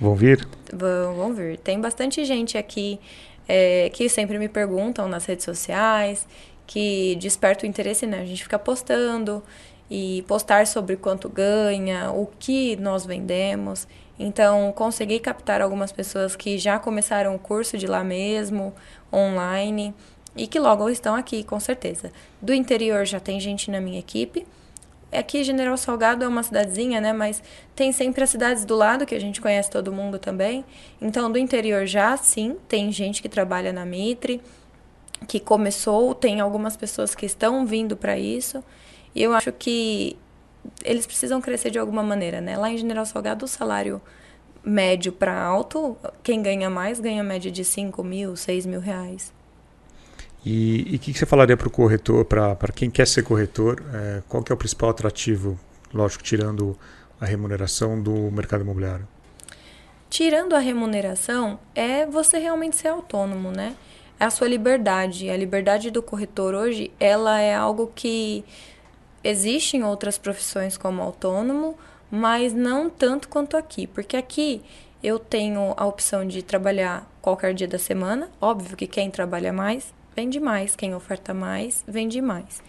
Vão vir? Vão, vão vir. Tem bastante gente aqui é, que sempre me perguntam nas redes sociais, que desperta o interesse, né? A gente fica postando e postar sobre quanto ganha, o que nós vendemos. Então, consegui captar algumas pessoas que já começaram o curso de lá mesmo, online, e que logo estão aqui, com certeza. Do interior já tem gente na minha equipe. Aqui, General Salgado é uma cidadezinha, né? Mas tem sempre as cidades do lado, que a gente conhece todo mundo também. Então, do interior já, sim, tem gente que trabalha na Mitre, que começou, tem algumas pessoas que estão vindo para isso. E eu acho que eles precisam crescer de alguma maneira, né? Lá em General Salgado, o salário médio para alto, quem ganha mais ganha média de 5 mil, 6 mil reais. E o que, que, você falaria para o corretor, para quem quer ser corretor, é, qual que é o principal atrativo, lógico, tirando a remuneração do mercado imobiliário? Tirando a remuneração, é você realmente ser autônomo, né? A sua liberdade. A liberdade do corretor hoje, ela é algo que existe em outras profissões como autônomo, mas não tanto quanto aqui, porque aqui eu tenho a opção de trabalhar qualquer dia da semana. Óbvio que quem trabalha mais vende mais, quem oferta mais vende mais.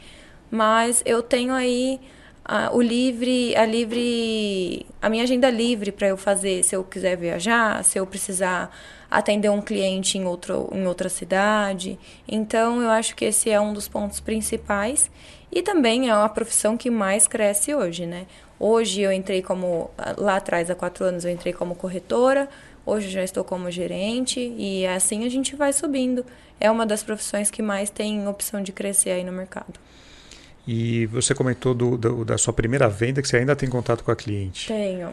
Mas eu tenho aí a, o livre, a livre, a minha agenda livre para eu fazer, se eu quiser viajar, se eu precisar atender um cliente em, outro, em outra cidade. Então, eu acho que esse é um dos pontos principais e também é a profissão que mais cresce hoje, né? Hoje eu entrei como, lá atrás, há quatro anos, eu entrei como corretora, hoje já estou como gerente e assim a gente vai subindo. É uma das profissões que mais tem opção de crescer aí no mercado. E você comentou do, do, da sua primeira venda que você ainda tem contato com a cliente. Tenho.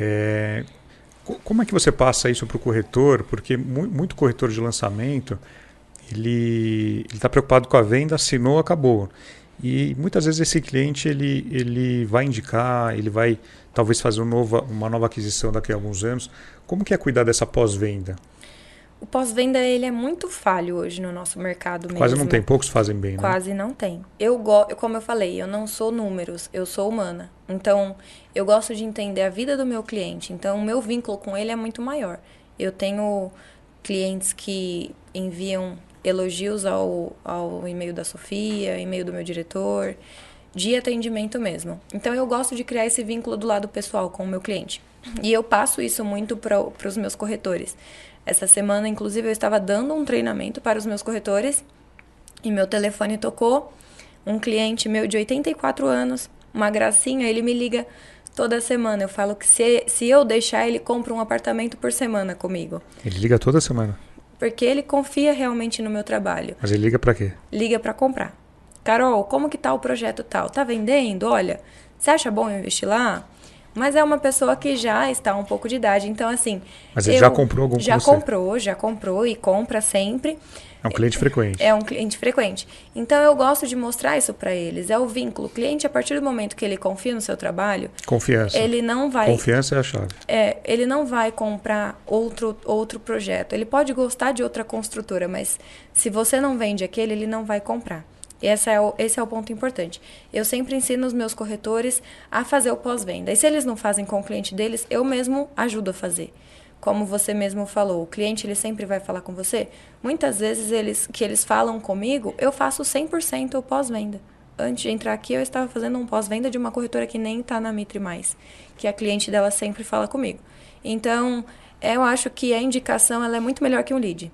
É, como é que você passa isso para o corretor? Porque muito corretor de lançamento ele está preocupado com a venda, assinou, acabou. E muitas vezes esse cliente ele, ele vai indicar, ele vai talvez fazer um nova, uma nova aquisição daqui a alguns anos. Como que é cuidar dessa pós-venda? O pós-venda ele é muito falho hoje no nosso mercado mesmo. Quase não tem, poucos fazem bem, né? Quase não tem. Eu gosto, como eu falei, eu não sou números, eu sou humana. Então, eu gosto de entender a vida do meu cliente. Então, o meu vínculo com ele é muito maior. Eu tenho clientes que enviam elogios ao, ao e-mail da Sofia, e-mail do meu diretor, de atendimento mesmo. Então, eu gosto de criar esse vínculo do lado pessoal com o meu cliente. E eu passo isso muito para os meus corretores. Essa semana, inclusive, eu estava dando um treinamento para os meus corretores e meu telefone tocou. Um cliente meu de 84 anos, uma gracinha, ele me liga toda semana. Eu falo que se, se eu deixar, ele compra um apartamento por semana comigo. Ele liga toda semana? Porque ele confia realmente no meu trabalho. Mas ele liga para quê? Liga para comprar. Carol, como que tá o projeto tal? Tá vendendo? Olha, você acha bom investir lá? Mas é uma pessoa que já está um pouco de idade, então assim. Mas ele já comprou algum Já comprou, já comprou e compra sempre. É um cliente frequente. É um cliente frequente. Então eu gosto de mostrar isso para eles. É o vínculo. O cliente, a partir do momento que ele confia no seu trabalho. Confiança. Ele não vai. Confiança é a chave. É, ele não vai comprar outro, outro projeto. Ele pode gostar de outra construtora, mas se você não vende aquele, ele não vai comprar. Esse é, o, esse é o ponto importante. Eu sempre ensino os meus corretores a fazer o pós-venda. E se eles não fazem com o cliente deles, eu mesmo ajudo a fazer. Como você mesmo falou, o cliente ele sempre vai falar com você. Muitas vezes eles que eles falam comigo, eu faço 100% o pós-venda. Antes de entrar aqui, eu estava fazendo um pós-venda de uma corretora que nem está na Mitre mais, que a cliente dela sempre fala comigo. Então, eu acho que a indicação ela é muito melhor que um lead.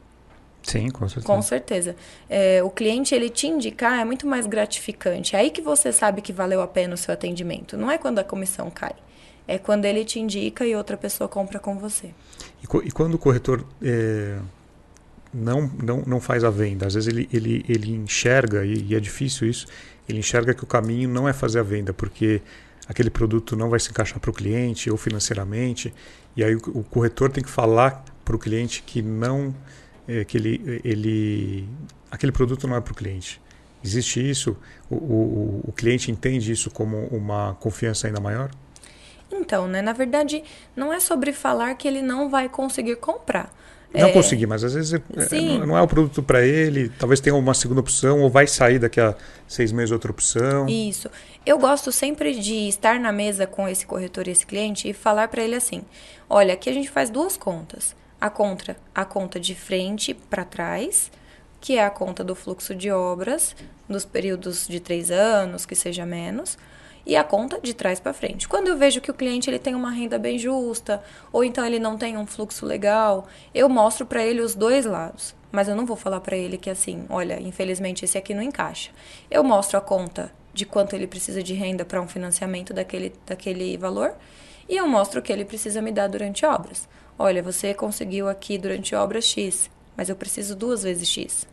Sim, com certeza. Com certeza. É, o cliente, ele te indicar é muito mais gratificante. É aí que você sabe que valeu a pena o seu atendimento. Não é quando a comissão cai. É quando ele te indica e outra pessoa compra com você. E, e quando o corretor é, não, não, não faz a venda, às vezes ele, ele, ele enxerga, e, e é difícil isso, ele enxerga que o caminho não é fazer a venda, porque aquele produto não vai se encaixar para o cliente ou financeiramente. E aí o, o corretor tem que falar para o cliente que não é, que ele, ele, aquele produto não é para o cliente. Existe isso? O, o, o cliente entende isso como uma confiança ainda maior? Então, né? Na verdade, não é sobre falar que ele não vai conseguir comprar. Não é... conseguir, mas às vezes é, não é o produto para ele, talvez tenha uma segunda opção, ou vai sair daqui a seis meses outra opção. Isso. Eu gosto sempre de estar na mesa com esse corretor e esse cliente e falar para ele assim: olha, aqui a gente faz duas contas. A conta, a conta de frente para trás, que é a conta do fluxo de obras, dos períodos de três anos, que seja menos e a conta de trás para frente. Quando eu vejo que o cliente ele tem uma renda bem justa, ou então ele não tem um fluxo legal, eu mostro para ele os dois lados. Mas eu não vou falar para ele que assim, olha, infelizmente esse aqui não encaixa. Eu mostro a conta de quanto ele precisa de renda para um financiamento daquele, daquele valor e eu mostro o que ele precisa me dar durante obras. Olha, você conseguiu aqui durante obras X, mas eu preciso duas vezes X.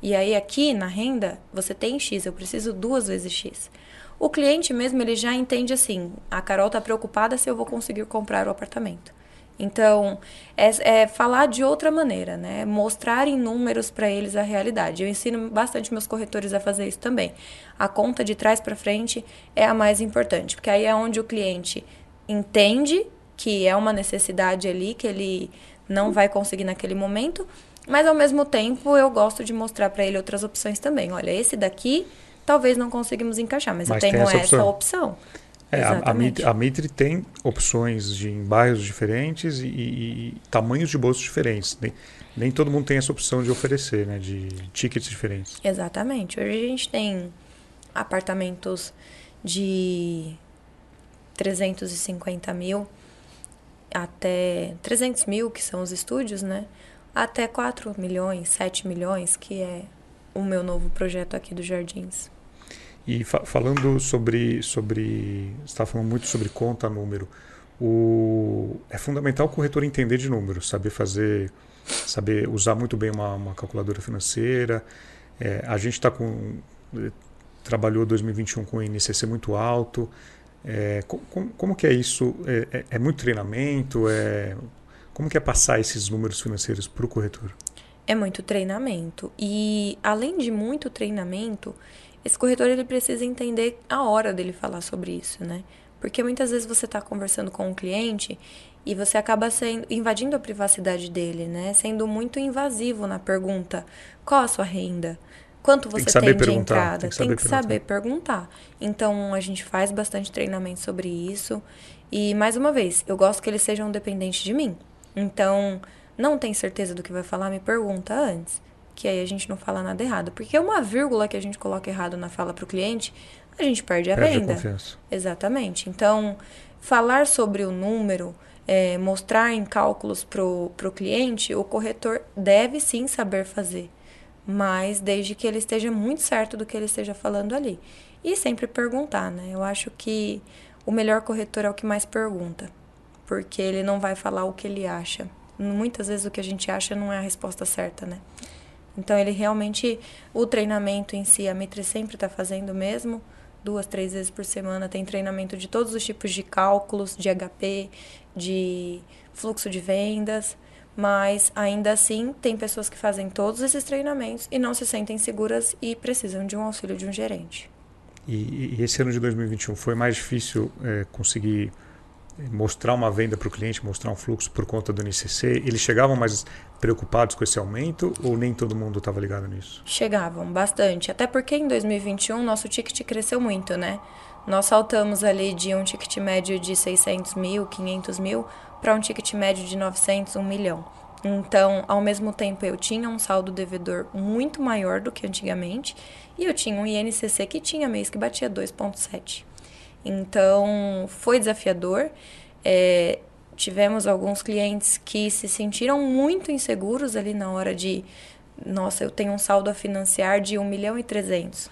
E aí aqui na renda você tem X, eu preciso duas vezes X. O cliente mesmo, ele já entende assim, a Carol está preocupada se eu vou conseguir comprar o apartamento. Então, é, é, falar de outra maneira, né? Mostrar em números para eles a realidade. Eu ensino bastante meus corretores a fazer isso também. A conta de trás para frente é a mais importante, porque aí é onde o cliente entende que é uma necessidade ali que ele não vai conseguir naquele momento, mas ao mesmo tempo eu gosto de mostrar para ele outras opções também. Olha, esse daqui talvez não conseguimos encaixar, mas, mas eu tenho essa, essa opção. É, a, a, Mitre tem opções de, em bairros diferentes e, e, e tamanhos de bolsos diferentes. Nem, nem, todo mundo tem essa opção de oferecer, né? De tickets diferentes. Exatamente. Hoje a gente tem apartamentos de 350 mil até 300 mil, que são os estúdios, né? Até 4 milhões, 7 milhões, que é o meu novo projeto aqui dos Jardins. E fa falando sobre, sobre. Você estava falando muito sobre conta, número. O, é fundamental o corretor entender de números, saber fazer, saber usar muito bem uma, uma calculadora financeira. É, a gente está com. Trabalhou 2021 com o INCC muito alto. É, como, como que é isso? É, é, é muito treinamento? É, como que é passar esses números financeiros para o corretor? É muito treinamento. E além de muito treinamento, esse corretor ele precisa entender a hora dele falar sobre isso, né? Porque muitas vezes você está conversando com um cliente e você acaba sendo, invadindo a privacidade dele, né? Sendo muito invasivo na pergunta: qual a sua renda? Quanto você tem, tem de entrada? Tem que, saber, tem que saber perguntar. Então a gente faz bastante treinamento sobre isso. E mais uma vez, eu gosto que eles sejam dependentes de mim. Então, não tem certeza do que vai falar, me pergunta antes que aí a gente não fala nada errado. Porque uma vírgula que a gente coloca errado na fala para o cliente, a gente perde a perde venda. A confiança. Exatamente. Então, falar sobre o número, é, mostrar em cálculos para o cliente, o corretor deve sim saber fazer. Mas desde que ele esteja muito certo do que ele esteja falando ali. E sempre perguntar, né? Eu acho que o melhor corretor é o que mais pergunta. Porque ele não vai falar o que ele acha. Muitas vezes o que a gente acha não é a resposta certa, né? Então ele realmente, o treinamento em si, a Mitre sempre está fazendo mesmo, duas, três vezes por semana, tem treinamento de todos os tipos de cálculos, de HP, de fluxo de vendas, mas ainda assim tem pessoas que fazem todos esses treinamentos e não se sentem seguras e precisam de um auxílio de um gerente. E, e esse ano de 2021 foi mais difícil é, conseguir mostrar uma venda para o cliente, mostrar um fluxo por conta do NCC, eles chegavam mais preocupados com esse aumento ou nem todo mundo estava ligado nisso? Chegavam bastante, até porque em 2021 nosso ticket cresceu muito, né? Nós saltamos ali de um ticket médio de 600 mil, 500 mil, para um ticket médio de 900, 1 milhão. Então, ao mesmo tempo, eu tinha um saldo devedor muito maior do que antigamente e eu tinha um INCC que tinha mês que batia 2,7. Então, foi desafiador. É, tivemos alguns clientes que se sentiram muito inseguros ali na hora de, nossa, eu tenho um saldo a financiar de 1 milhão e 300.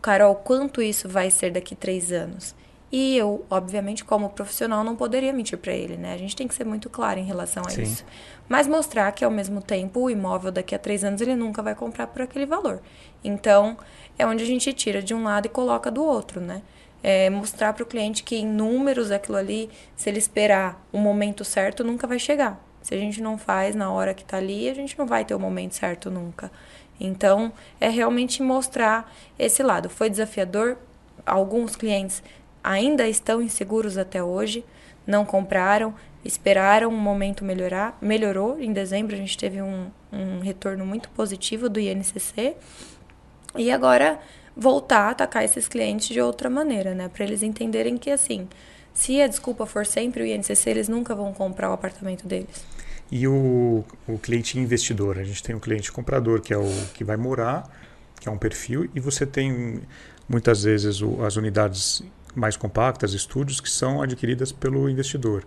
Carol, quanto isso vai ser daqui três anos? E eu, obviamente, como profissional, não poderia mentir para ele, né? A gente tem que ser muito claro em relação a Sim. isso. Mas mostrar que, ao mesmo tempo, o imóvel daqui a três anos ele nunca vai comprar por aquele valor. Então, é onde a gente tira de um lado e coloca do outro, né? é, mostrar para o cliente que em números aquilo ali, se ele esperar o momento certo, nunca vai chegar. Se a gente não faz na hora que está ali, a gente não vai ter o momento certo nunca. Então, é realmente mostrar esse lado. Foi desafiador, alguns clientes ainda estão inseguros até hoje, não compraram, esperaram um momento melhorar, melhorou. Em dezembro a gente teve um, um retorno muito positivo do INCC. E agora voltar a atacar esses clientes de outra maneira, né? Para eles entenderem que assim, se a desculpa for sempre o INCC, eles nunca vão comprar o apartamento deles. E o, o cliente investidor, a gente tem um cliente comprador que é o que vai morar, que é um perfil, e você tem muitas vezes o, as unidades mais compactas, estúdios, que são adquiridas pelo investidor.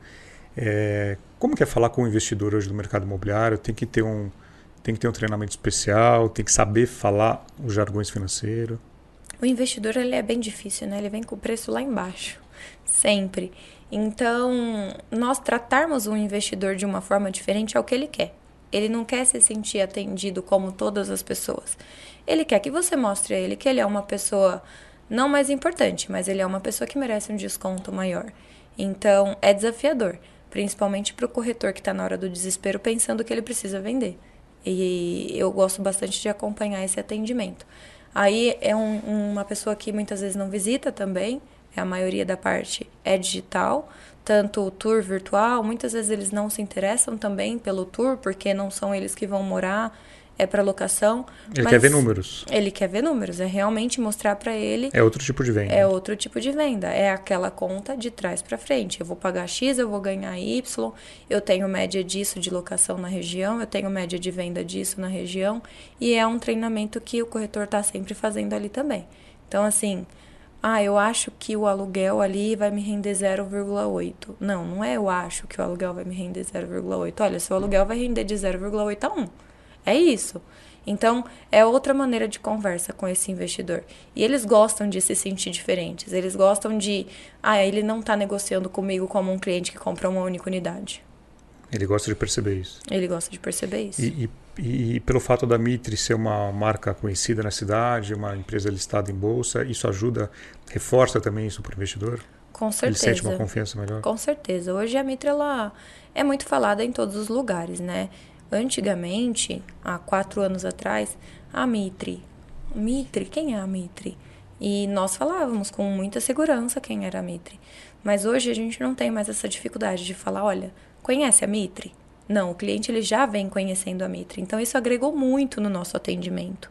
É, como que é falar com o investidor hoje do mercado imobiliário? Tem que ter um, tem que ter um treinamento especial, tem que saber falar os jargões financeiros. O investidor ele é bem difícil, né? Ele vem com o preço lá embaixo, sempre. Então, nós tratarmos um investidor de uma forma diferente é o que ele quer. Ele não quer se sentir atendido como todas as pessoas. Ele quer que você mostre a ele que ele é uma pessoa não mais importante, mas ele é uma pessoa que merece um desconto maior. Então, é desafiador, principalmente para o corretor que está na hora do desespero pensando que ele precisa vender. E eu gosto bastante de acompanhar esse atendimento. Aí é um, uma pessoa que muitas vezes não visita também, a maioria da parte é digital, tanto o tour virtual, muitas vezes eles não se interessam também pelo tour, porque não são eles que vão morar, é para locação. Ele quer ver números. Ele quer ver números, é realmente mostrar para ele. É outro tipo de venda. É outro tipo de venda, é aquela conta de trás para frente. Eu vou pagar X, eu vou ganhar Y, eu tenho média disso de locação na região, eu tenho média de venda disso na região, e é um treinamento que o corretor está sempre fazendo ali também. Então, assim, ah, eu acho que o aluguel ali vai me render 0,8. Não, não é eu acho que o aluguel vai me render 0,8. Olha, seu aluguel vai render de 0,8 a 1. É isso. Então, é outra maneira de conversa com esse investidor. E eles gostam de se sentir diferentes. Eles gostam de. Ah, ele não está negociando comigo como um cliente que compra uma única unidade. Ele gosta de perceber isso. Ele gosta de perceber isso. E, e, e, pelo fato da Mitre ser uma marca conhecida na cidade, uma empresa listada em bolsa, isso ajuda, reforça também isso para o investidor? Com certeza. Ele sente uma confiança melhor? Com certeza. Hoje a Mitre ela é muito falada em todos os lugares, né? Antigamente, há quatro anos atrás, a Mitre. Mitre? Quem é a Mitre? E nós falávamos com muita segurança quem era a Mitre. Mas hoje a gente não tem mais essa dificuldade de falar, olha, conhece a Mitre? Não, o cliente ele já vem conhecendo a Mitre. Então isso agregou muito no nosso atendimento.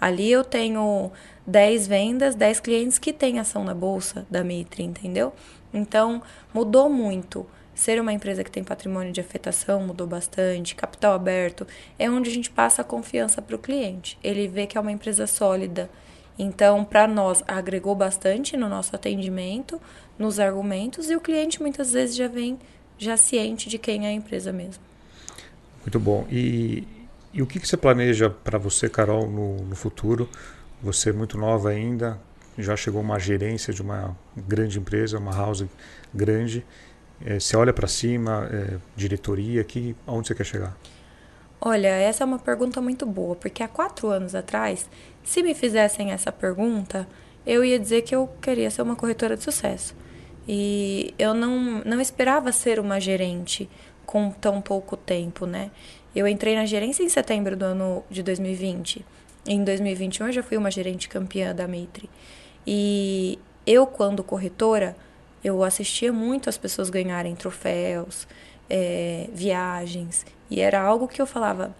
Ali eu tenho 10 vendas, 10 clientes que têm ação na bolsa da Mitre, entendeu? Então mudou muito. Ser uma empresa que tem patrimônio de afetação mudou bastante, capital aberto, é onde a gente passa a confiança para o cliente. Ele vê que é uma empresa sólida. Então, para nós, agregou bastante no nosso atendimento, nos argumentos, e o cliente muitas vezes já vem já ciente de quem é a empresa mesmo. Muito bom. E, e o que, que você planeja para você, Carol, no, no futuro? Você é muito nova ainda, já chegou uma gerência de uma grande empresa, uma house grande. É, você olha para cima, é, diretoria, que, aonde você quer chegar? Olha, essa é uma pergunta muito boa, porque há quatro anos atrás, se me fizessem essa pergunta, eu ia dizer que eu queria ser uma corretora de sucesso. E eu não, não esperava ser uma gerente com tão pouco tempo, né? Eu entrei na gerência em setembro do ano de 2020. Em 2021 eu já fui uma gerente campeã da Mitre. E eu, quando corretora, eu assistia muito as pessoas ganharem troféus, é, viagens, e era algo que eu falava,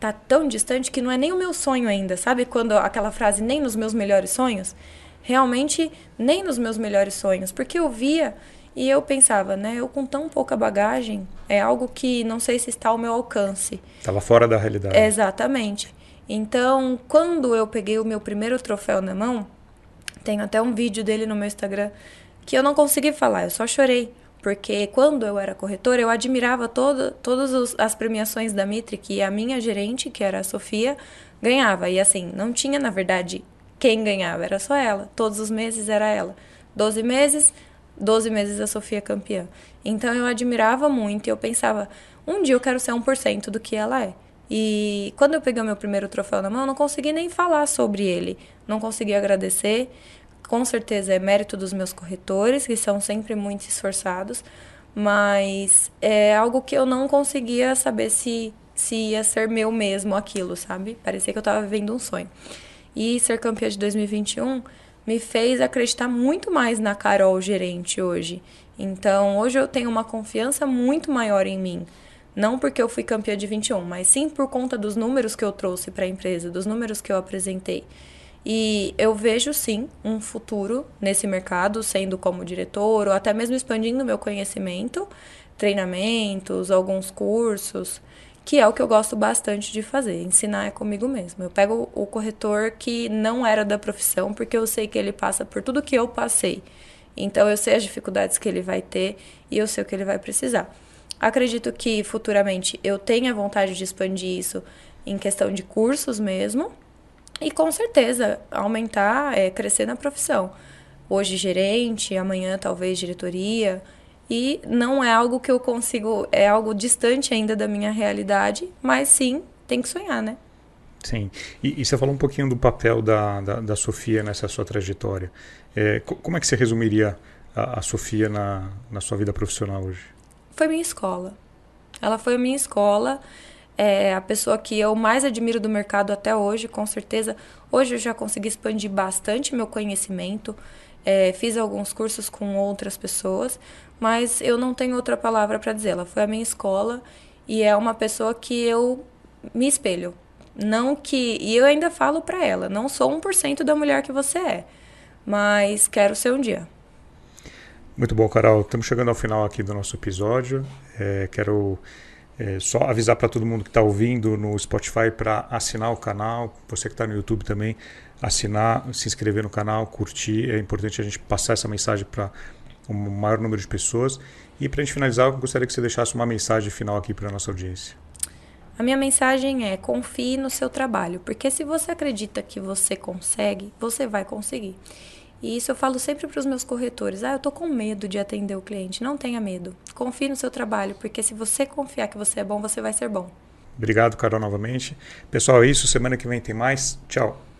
tá tão distante que não é nem o meu sonho ainda, sabe? Quando aquela frase, nem nos meus melhores sonhos, realmente nem nos meus melhores sonhos, porque eu via e eu pensava, né, eu com tão pouca bagagem, é algo que não sei se está ao meu alcance. Estava fora da realidade. Exatamente. Então, quando eu peguei o meu primeiro troféu na mão, tenho até um vídeo dele no meu Instagram que eu não consegui falar, eu só chorei. Porque quando eu era corretora, eu admirava todo, todas as premiações da Mitre que a minha gerente, que era a Sofia, ganhava. E assim, não tinha, na verdade, quem ganhava, era só ela. Todos os meses era ela. Doze meses, doze meses a Sofia campeã. Então eu admirava muito e eu pensava, um dia eu quero ser 1% do que ela é. E quando eu peguei o meu primeiro troféu na mão, eu não consegui nem falar sobre ele. Não consegui agradecer com certeza é mérito dos meus corretores, que são sempre muito esforçados, mas é algo que eu não conseguia saber se se ia ser meu mesmo aquilo, sabe? Parecia que eu tava vivendo um sonho. E ser campeã de 2021 me fez acreditar muito mais na Carol gerente hoje. Então, hoje eu tenho uma confiança muito maior em mim. Não porque eu fui campeã de 21, mas sim por conta dos números que eu trouxe para a empresa, dos números que eu apresentei. E eu vejo sim um futuro nesse mercado, sendo como diretor ou até mesmo expandindo meu conhecimento, treinamentos, alguns cursos, que é o que eu gosto bastante de fazer. Ensinar é comigo mesmo. Eu pego o corretor que não era da profissão, porque eu sei que ele passa por tudo que eu passei. Então eu sei as dificuldades que ele vai ter e eu sei o que ele vai precisar. Acredito que futuramente eu tenha vontade de expandir isso em questão de cursos mesmo. E com certeza aumentar, é, crescer na profissão. Hoje gerente, amanhã talvez diretoria. E não é algo que eu consigo, é algo distante ainda da minha realidade, mas sim, tem que sonhar, né? Sim. E, e você falou um pouquinho do papel da, da, da Sofia nessa sua trajetória. É, como é que você resumiria a, a Sofia na, na sua vida profissional hoje? foi minha escola. Ela foi a minha escola, é a pessoa que eu mais admiro do mercado até hoje, com certeza. Hoje eu já consegui expandir bastante meu conhecimento, é, fiz alguns cursos com outras pessoas, mas eu não tenho outra palavra para dizer. Ela foi a minha escola e é uma pessoa que eu me espelho. Não que. E eu ainda falo para ela: não sou 1% da mulher que você é, mas quero ser um dia. Muito bom, Carol. Estamos chegando ao final aqui do nosso episódio. É, quero é, só avisar para todo mundo que está ouvindo no Spotify para assinar o canal. Você que está no YouTube também, assinar, se inscrever no canal, curtir. É importante a gente passar essa mensagem para o um maior número de pessoas. E para a gente finalizar, eu gostaria que você deixasse uma mensagem final aqui para a nossa audiência. A minha mensagem é: confie no seu trabalho, porque se você acredita que você consegue, você vai conseguir. E isso eu falo sempre para os meus corretores. Ah, eu tô com medo de atender o cliente. Não tenha medo. Confie no seu trabalho, porque se você confiar que você é bom, você vai ser bom. Obrigado, Carol, novamente. Pessoal, é isso. Semana que vem tem mais. Tchau.